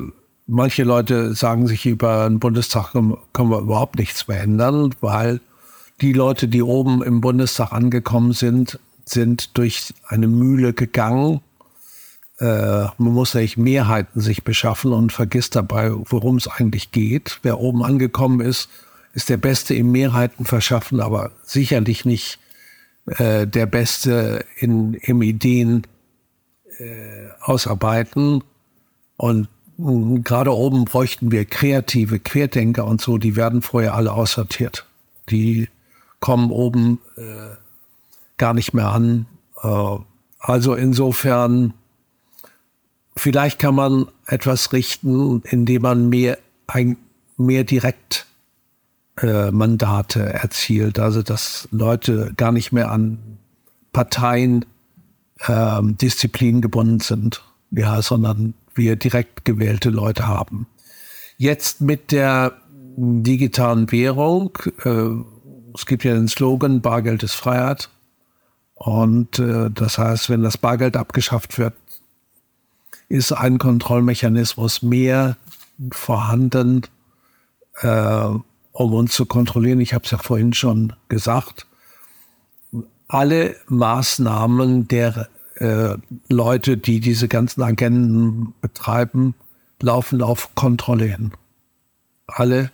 manche Leute sagen sich, über den Bundestag können wir überhaupt nichts mehr ändern, weil die Leute, die oben im Bundestag angekommen sind, sind durch eine Mühle gegangen äh, man muss eigentlich Mehrheiten sich beschaffen und vergisst dabei, worum es eigentlich geht. Wer oben angekommen ist, ist der Beste im Mehrheiten verschaffen, aber sicherlich nicht äh, der Beste in, im Ideen äh, ausarbeiten. Und mh, gerade oben bräuchten wir kreative Querdenker und so, die werden vorher alle aussortiert. Die kommen oben äh, gar nicht mehr an. Äh, also insofern Vielleicht kann man etwas richten, indem man mehr, ein, mehr direkt äh, Mandate erzielt. Also dass Leute gar nicht mehr an Parteien äh, Disziplin gebunden sind, ja, sondern wir direkt gewählte Leute haben. Jetzt mit der digitalen Währung, äh, es gibt ja den Slogan, Bargeld ist Freiheit. Und äh, das heißt, wenn das Bargeld abgeschafft wird, ist ein Kontrollmechanismus mehr vorhanden, äh, um uns zu kontrollieren. Ich habe es ja vorhin schon gesagt. Alle Maßnahmen der äh, Leute, die diese ganzen Agenten betreiben, laufen auf Kontrolle hin. Alle.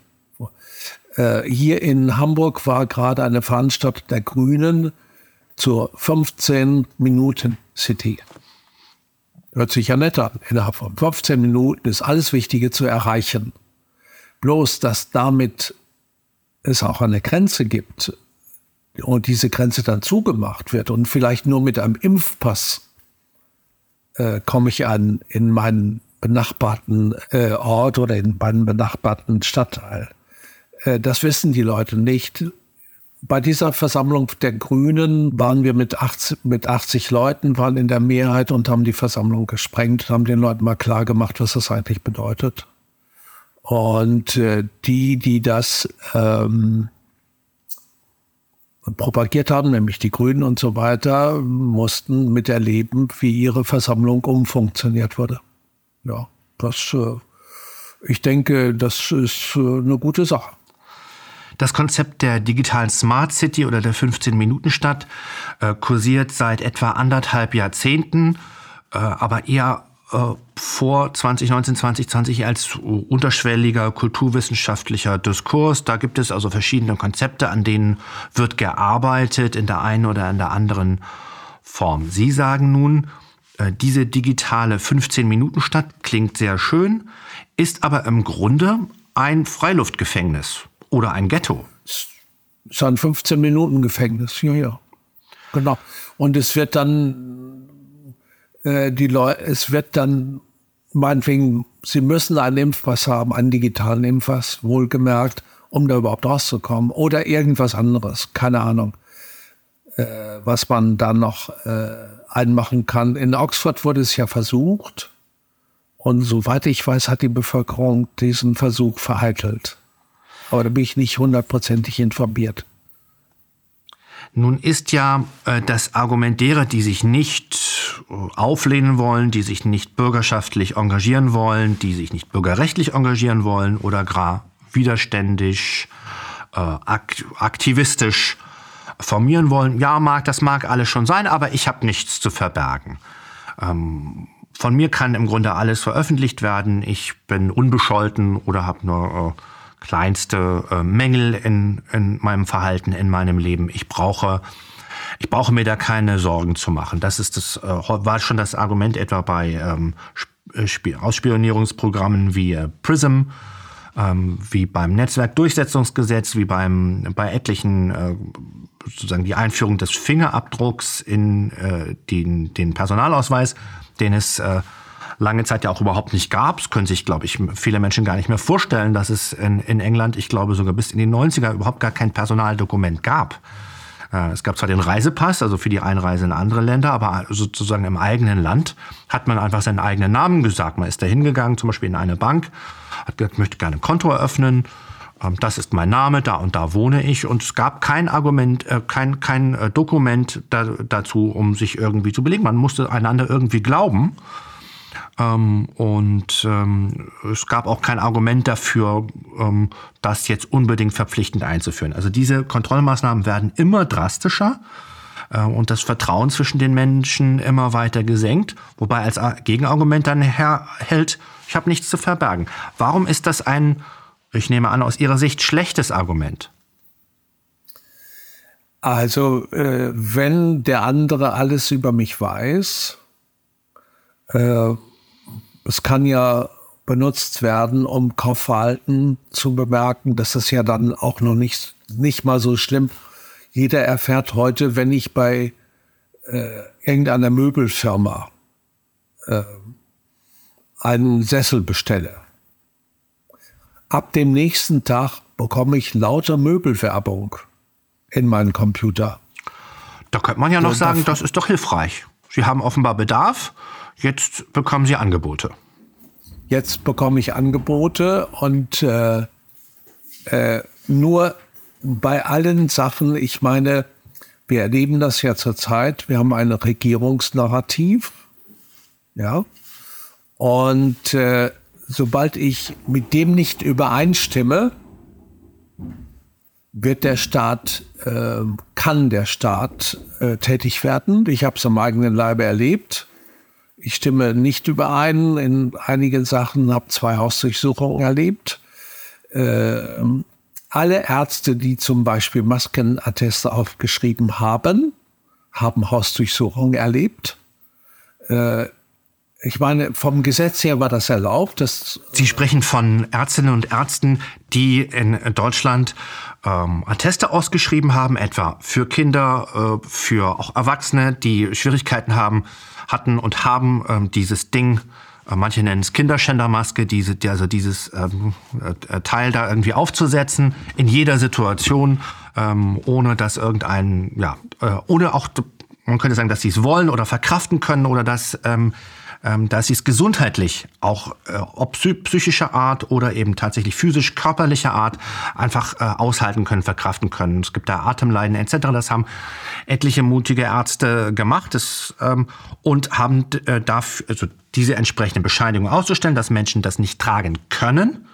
Äh, hier in Hamburg war gerade eine Veranstaltung der Grünen zur 15 Minuten City. Hört sich ja nett an. Innerhalb von 15 Minuten ist alles Wichtige zu erreichen. Bloß, dass damit es auch eine Grenze gibt und diese Grenze dann zugemacht wird und vielleicht nur mit einem Impfpass äh, komme ich an in meinen benachbarten äh, Ort oder in meinen benachbarten Stadtteil. Äh, das wissen die Leute nicht. Bei dieser Versammlung der Grünen waren wir mit 80, mit 80 Leuten, waren in der Mehrheit und haben die Versammlung gesprengt, haben den Leuten mal klar gemacht, was das eigentlich bedeutet. Und äh, die, die das ähm, propagiert haben, nämlich die Grünen und so weiter, mussten mit erleben, wie ihre Versammlung umfunktioniert wurde. Ja, das, äh, ich denke, das ist äh, eine gute Sache. Das Konzept der digitalen Smart City oder der 15-Minuten-Stadt äh, kursiert seit etwa anderthalb Jahrzehnten, äh, aber eher vor 2019, 2020 als unterschwelliger kulturwissenschaftlicher Diskurs. Da gibt es also verschiedene Konzepte, an denen wird gearbeitet in der einen oder in der anderen Form. Sie sagen nun, äh, diese digitale 15-Minuten-Stadt klingt sehr schön, ist aber im Grunde ein Freiluftgefängnis oder ein Ghetto. Es ist ein 15 Minuten Gefängnis, ja, ja. Genau. Und es wird dann, äh, die Leute, es wird dann, meinetwegen, sie müssen einen Impfpass haben, einen digitalen Impfpass, wohlgemerkt, um da überhaupt rauszukommen. Oder irgendwas anderes, keine Ahnung. äh, was man dann noch äh, einmachen kann. In Oxford wurde es ja versucht. Und soweit ich weiß, hat die Bevölkerung diesen Versuch vereitelt. Aber da bin ich nicht hundertprozentig informiert. Nun ist ja äh, das Argument derer, die sich nicht äh, auflehnen wollen, die sich nicht bürgerschaftlich engagieren wollen, die sich nicht bürgerrechtlich engagieren wollen oder gar widerständig, äh, akt aktivistisch formieren wollen. Ja, mag, das mag alles schon sein, aber ich habe nichts zu verbergen. Ähm, von mir kann im Grunde alles veröffentlicht werden. Ich bin unbescholten oder habe nur äh, kleinste äh, Mängel in, in meinem Verhalten, in meinem Leben. Ich brauche, ich brauche mir da keine Sorgen zu machen. Das ist das, äh, war schon das Argument etwa bei ähm, äh, Ausspionierungsprogrammen wie äh, PRISM, ähm, wie beim Netzwerkdurchsetzungsgesetz, wie beim, bei etlichen äh, sozusagen die Einführung des Fingerabdrucks in äh, den, den Personalausweis, den es äh, lange Zeit ja auch überhaupt nicht gab. Es können sich, glaube ich, viele Menschen gar nicht mehr vorstellen, dass es in, in England, ich glaube sogar bis in die 90er, überhaupt gar kein Personaldokument gab. Äh, es gab zwar den Reisepass, also für die Einreise in andere Länder, aber sozusagen im eigenen Land hat man einfach seinen eigenen Namen gesagt. Man ist da hingegangen, zum Beispiel in eine Bank, hat gesagt, möchte gerne ein Konto eröffnen. Ähm, das ist mein Name, da und da wohne ich. Und es gab kein Argument, äh, kein, kein äh, Dokument dazu, um sich irgendwie zu belegen. Man musste einander irgendwie glauben. Ähm, und ähm, es gab auch kein Argument dafür, ähm, das jetzt unbedingt verpflichtend einzuführen. Also diese Kontrollmaßnahmen werden immer drastischer äh, und das Vertrauen zwischen den Menschen immer weiter gesenkt, wobei als Gegenargument dann herhält, ich habe nichts zu verbergen. Warum ist das ein, ich nehme an, aus Ihrer Sicht schlechtes Argument? Also, äh, wenn der andere alles über mich weiß, äh, es kann ja benutzt werden, um Kaufverhalten zu bemerken. Das ist ja dann auch noch nicht, nicht mal so schlimm. Jeder erfährt heute, wenn ich bei äh, irgendeiner Möbelfirma äh, einen Sessel bestelle. Ab dem nächsten Tag bekomme ich lauter Möbelwerbung in meinen Computer. Da könnte man ja noch sagen, das ist doch hilfreich. Sie haben offenbar Bedarf Jetzt bekommen Sie Angebote. Jetzt bekomme ich Angebote und äh, äh, nur bei allen Sachen, ich meine, wir erleben das ja zurzeit, wir haben ein Regierungsnarrativ, ja, und äh, sobald ich mit dem nicht übereinstimme, wird der Staat, äh, kann der Staat äh, tätig werden. Ich habe es am eigenen Leibe erlebt. Ich stimme nicht überein in einigen Sachen, habe zwei Hausdurchsuchungen erlebt. Äh, alle Ärzte, die zum Beispiel Maskenatteste aufgeschrieben haben, haben Hausdurchsuchungen erlebt. Äh, ich meine, vom Gesetz her war das erlaubt. Dass Sie sprechen von Ärztinnen und Ärzten, die in Deutschland ähm, Atteste ausgeschrieben haben, etwa für Kinder, äh, für auch Erwachsene, die Schwierigkeiten haben, hatten und haben ähm, dieses Ding, äh, manche nennen es Kinderschändermaske, diese, die, also dieses ähm, äh, Teil da irgendwie aufzusetzen, in jeder Situation, ähm, ohne dass irgendein, ja, äh, ohne auch, man könnte sagen, dass sie es wollen oder verkraften können oder dass ähm, dass sie es gesundheitlich, auch äh, ob psychischer Art oder eben tatsächlich physisch-körperlicher Art, einfach äh, aushalten können, verkraften können. Es gibt da Atemleiden etc. Das haben etliche mutige Ärzte gemacht das, ähm, und haben äh, dafür, also diese entsprechende Bescheinigung auszustellen, dass Menschen das nicht tragen können.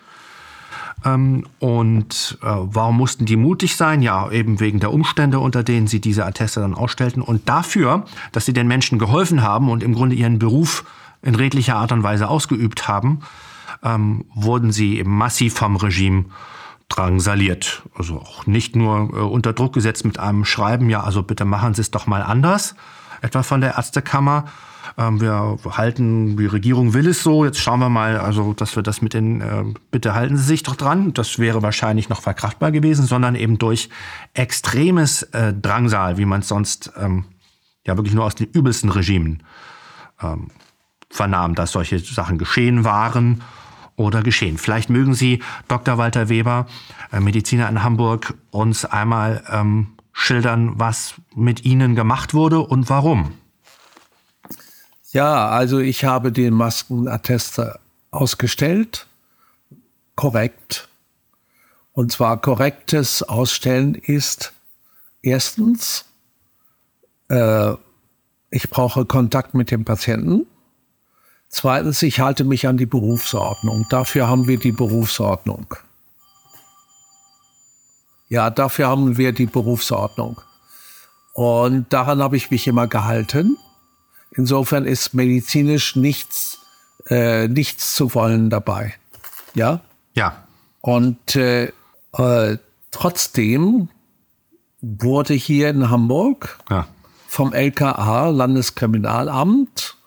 Ähm, und warum mussten die mutig sein? Ja, eben wegen der Umstände, unter denen sie diese Atteste dann ausstellten. Und dafür, dass sie den Menschen geholfen haben und im Grunde ihren Beruf in redlicher Art und Weise ausgeübt haben, ähm, wurden sie massiv vom Regime drangsaliert. Also auch nicht nur äh, unter Druck gesetzt mit einem Schreiben, ja, also bitte machen Sie es doch mal anders, etwa von der Ärztekammer, ähm, wir halten, die Regierung will es so. Jetzt schauen wir mal, also, dass wir das mit den, äh, bitte halten Sie sich doch dran. Das wäre wahrscheinlich noch verkraftbar gewesen, sondern eben durch extremes äh, Drangsal, wie man es sonst ähm, ja wirklich nur aus den übelsten Regimen ähm, vernahm, dass solche Sachen geschehen waren oder geschehen. Vielleicht mögen Sie, Dr. Walter Weber, äh, Mediziner in Hamburg, uns einmal ähm, schildern, was mit ihnen gemacht wurde und warum? Ja, also ich habe den Maskenattester ausgestellt. Korrekt. Und zwar korrektes Ausstellen ist erstens, äh, ich brauche Kontakt mit dem Patienten. Zweitens, ich halte mich an die Berufsordnung. Dafür haben wir die Berufsordnung. Ja, dafür haben wir die Berufsordnung. Und daran habe ich mich immer gehalten. Insofern ist medizinisch nichts, äh, nichts zu wollen dabei. Ja? Ja. Und äh, äh, trotzdem wurde hier in Hamburg ja. vom LKA, Landeskriminalamt,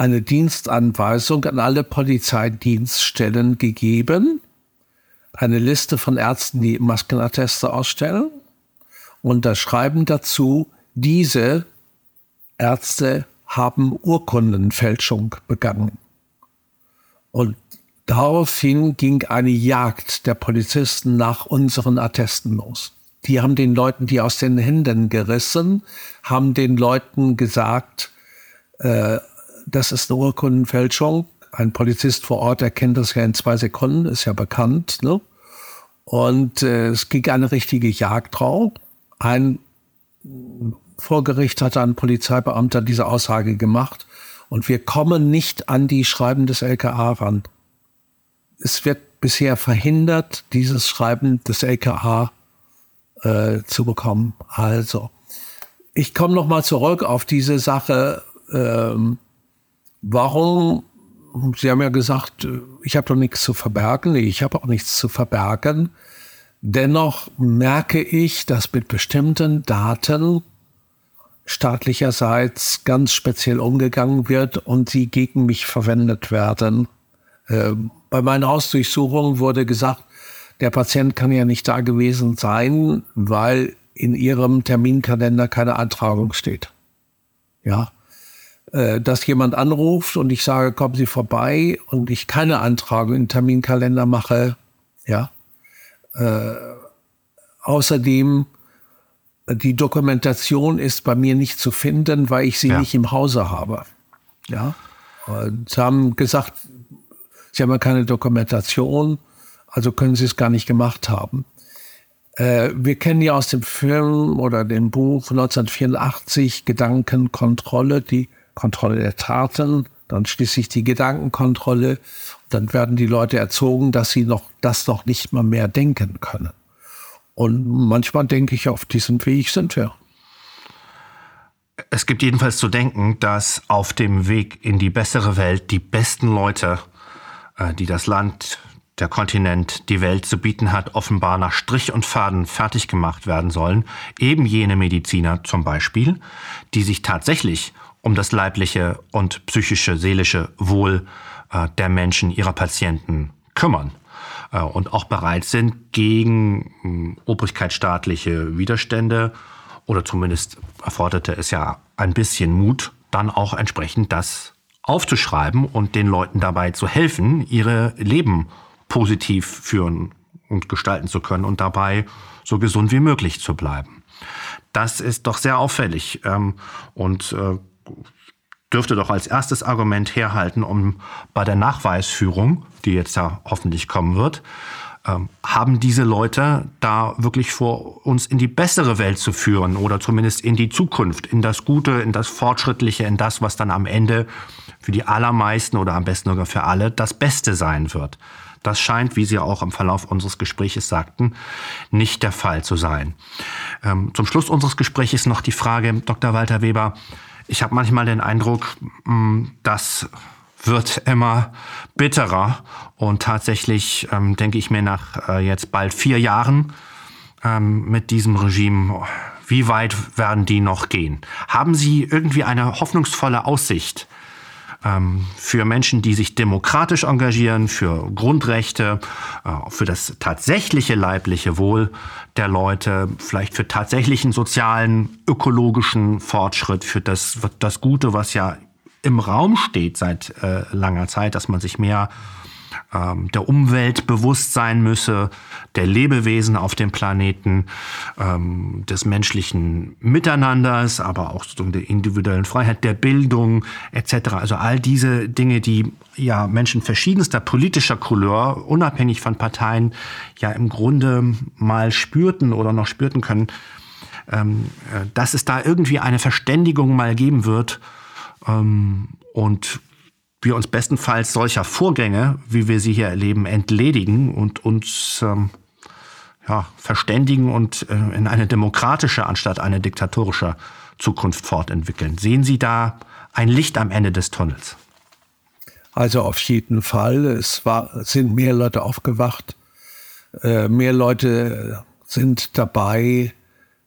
eine Dienstanweisung an alle Polizeidienststellen gegeben, eine Liste von Ärzten, die Maskenatteste ausstellen und das Schreiben dazu, diese Ärzte haben Urkundenfälschung begangen. Und daraufhin ging eine Jagd der Polizisten nach unseren Attesten los. Die haben den Leuten die aus den Händen gerissen, haben den Leuten gesagt, äh, das ist eine Urkundenfälschung. Ein Polizist vor Ort erkennt das ja in zwei Sekunden, ist ja bekannt. Ne? Und äh, es ging eine richtige Jagd drauf. Ein vor Gericht hatte ein Polizeibeamter diese Aussage gemacht und wir kommen nicht an die Schreiben des LKA ran. Es wird bisher verhindert, dieses Schreiben des LKA äh, zu bekommen. Also, ich komme noch mal zurück auf diese Sache. Ähm, warum? Sie haben ja gesagt, ich habe doch nichts zu verbergen. Ich habe auch nichts zu verbergen. Dennoch merke ich, dass mit bestimmten Daten staatlicherseits ganz speziell umgegangen wird und sie gegen mich verwendet werden. Äh, bei meinen Hausdurchsuchungen wurde gesagt, der Patient kann ja nicht da gewesen sein, weil in ihrem Terminkalender keine Eintragung steht. Ja, äh, dass jemand anruft und ich sage, kommen Sie vorbei und ich keine Eintragung im Terminkalender mache, ja. Äh, außerdem die Dokumentation ist bei mir nicht zu finden, weil ich sie ja. nicht im Hause habe. Ja. Und sie haben gesagt, sie haben ja keine Dokumentation, also können sie es gar nicht gemacht haben. Äh, wir kennen ja aus dem Film oder dem Buch 1984 Gedankenkontrolle, die Kontrolle der Taten, dann schließlich die Gedankenkontrolle. Dann werden die Leute erzogen, dass sie noch das noch nicht mal mehr denken können. Und manchmal denke ich, auf diesem Weg sind wir. Es gibt jedenfalls zu denken, dass auf dem Weg in die bessere Welt die besten Leute, äh, die das Land, der Kontinent, die Welt zu bieten hat, offenbar nach Strich und Faden fertig gemacht werden sollen. Eben jene Mediziner zum Beispiel, die sich tatsächlich um das leibliche und psychische, seelische Wohl äh, der Menschen, ihrer Patienten kümmern. Äh, und auch bereit sind, gegen hm, obrigkeitsstaatliche Widerstände oder zumindest erforderte es ja ein bisschen Mut, dann auch entsprechend das aufzuschreiben und den Leuten dabei zu helfen, ihre Leben positiv führen und gestalten zu können und dabei so gesund wie möglich zu bleiben. Das ist doch sehr auffällig ähm, und äh, dürfte doch als erstes Argument herhalten, um bei der Nachweisführung, die jetzt ja hoffentlich kommen wird, ähm, haben diese Leute da wirklich vor, uns in die bessere Welt zu führen oder zumindest in die Zukunft, in das Gute, in das Fortschrittliche, in das, was dann am Ende für die allermeisten oder am besten sogar für alle das Beste sein wird. Das scheint, wie Sie auch im Verlauf unseres Gespräches sagten, nicht der Fall zu sein. Ähm, zum Schluss unseres Gespräches noch die Frage, Dr. Walter Weber, ich habe manchmal den Eindruck, mm, das wird immer bitterer. Und tatsächlich ähm, denke ich mir nach äh, jetzt bald vier Jahren ähm, mit diesem Regime, wie weit werden die noch gehen? Haben Sie irgendwie eine hoffnungsvolle Aussicht ähm, für Menschen, die sich demokratisch engagieren, für Grundrechte, äh, für das tatsächliche leibliche Wohl der Leute, vielleicht für tatsächlichen sozialen, ökologischen Fortschritt, für das, das Gute, was ja im Raum steht seit äh, langer Zeit, dass man sich mehr ähm, der Umwelt bewusst sein müsse, der Lebewesen auf dem Planeten, ähm, des menschlichen Miteinanders, aber auch der individuellen Freiheit, der Bildung etc. Also all diese Dinge, die ja Menschen verschiedenster politischer Couleur, unabhängig von Parteien, ja im Grunde mal spürten oder noch spürten können, ähm, äh, dass es da irgendwie eine Verständigung mal geben wird ähm, und wir uns bestenfalls solcher Vorgänge, wie wir sie hier erleben, entledigen und uns ähm, ja, verständigen und äh, in eine demokratische anstatt eine diktatorische Zukunft fortentwickeln. Sehen Sie da ein Licht am Ende des Tunnels? Also auf jeden Fall. Es war, sind mehr Leute aufgewacht. Äh, mehr Leute sind dabei,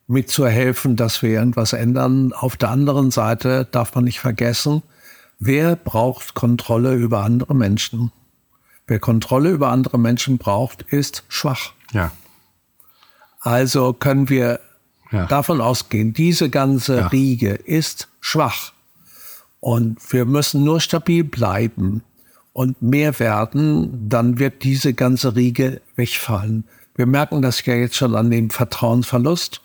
mitzuhelfen, dass wir irgendwas ändern. Auf der anderen Seite darf man nicht vergessen, wer braucht Kontrolle über andere Menschen? Wer Kontrolle über andere Menschen braucht, ist schwach. Ja. Also können wir ja. davon ausgehen, diese ganze ja. Riege ist schwach. Und wir müssen nur stabil bleiben und mehr werden, dann wird diese ganze Riege wegfallen. Wir merken das ja jetzt schon an dem Vertrauensverlust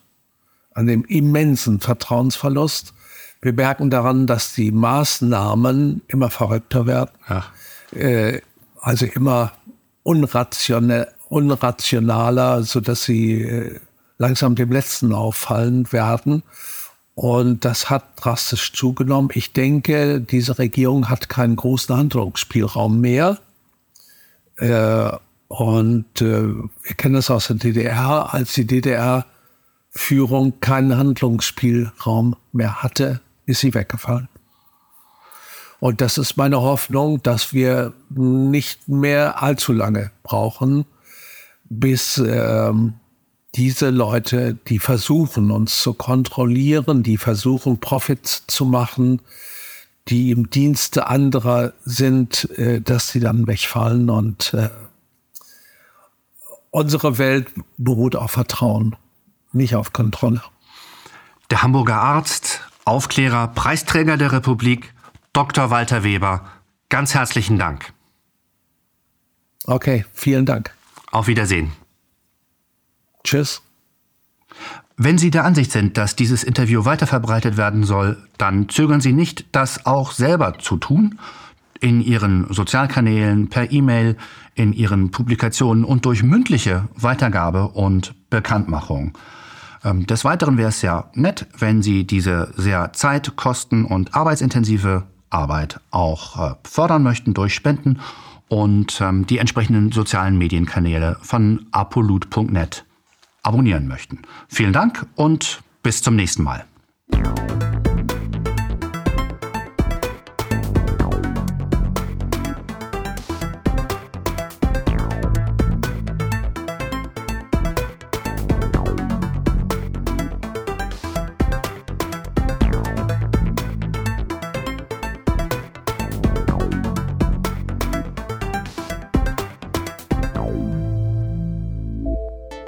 an dem immensen Vertrauensverlust. Wir merken daran, dass die Maßnahmen immer verrückter werden, äh, also immer unrational, unrationaler, so dass sie äh, langsam dem Letzten auffallen werden. Und das hat drastisch zugenommen. Ich denke, diese Regierung hat keinen großen Handlungsspielraum mehr. Äh, und äh, wir kennen das aus der DDR, als die DDR Führung keinen Handlungsspielraum mehr hatte, ist sie weggefallen. Und das ist meine Hoffnung, dass wir nicht mehr allzu lange brauchen, bis ähm, diese Leute, die versuchen, uns zu kontrollieren, die versuchen, Profits zu machen, die im Dienste anderer sind, äh, dass sie dann wegfallen. Und äh, unsere Welt beruht auf Vertrauen nicht auf Kontrolle. Der Hamburger Arzt, Aufklärer, Preisträger der Republik, Dr. Walter Weber, ganz herzlichen Dank. Okay, vielen Dank. Auf Wiedersehen. Tschüss. Wenn Sie der Ansicht sind, dass dieses Interview weiterverbreitet werden soll, dann zögern Sie nicht, das auch selber zu tun. In Ihren Sozialkanälen, per E-Mail, in Ihren Publikationen und durch mündliche Weitergabe und Bekanntmachung. Ähm, des Weiteren wäre es ja nett, wenn Sie diese sehr zeit-, kosten- und arbeitsintensive Arbeit auch äh, fördern möchten durch Spenden und ähm, die entsprechenden sozialen Medienkanäle von apolut.net abonnieren möchten. Vielen Dank und bis zum nächsten Mal.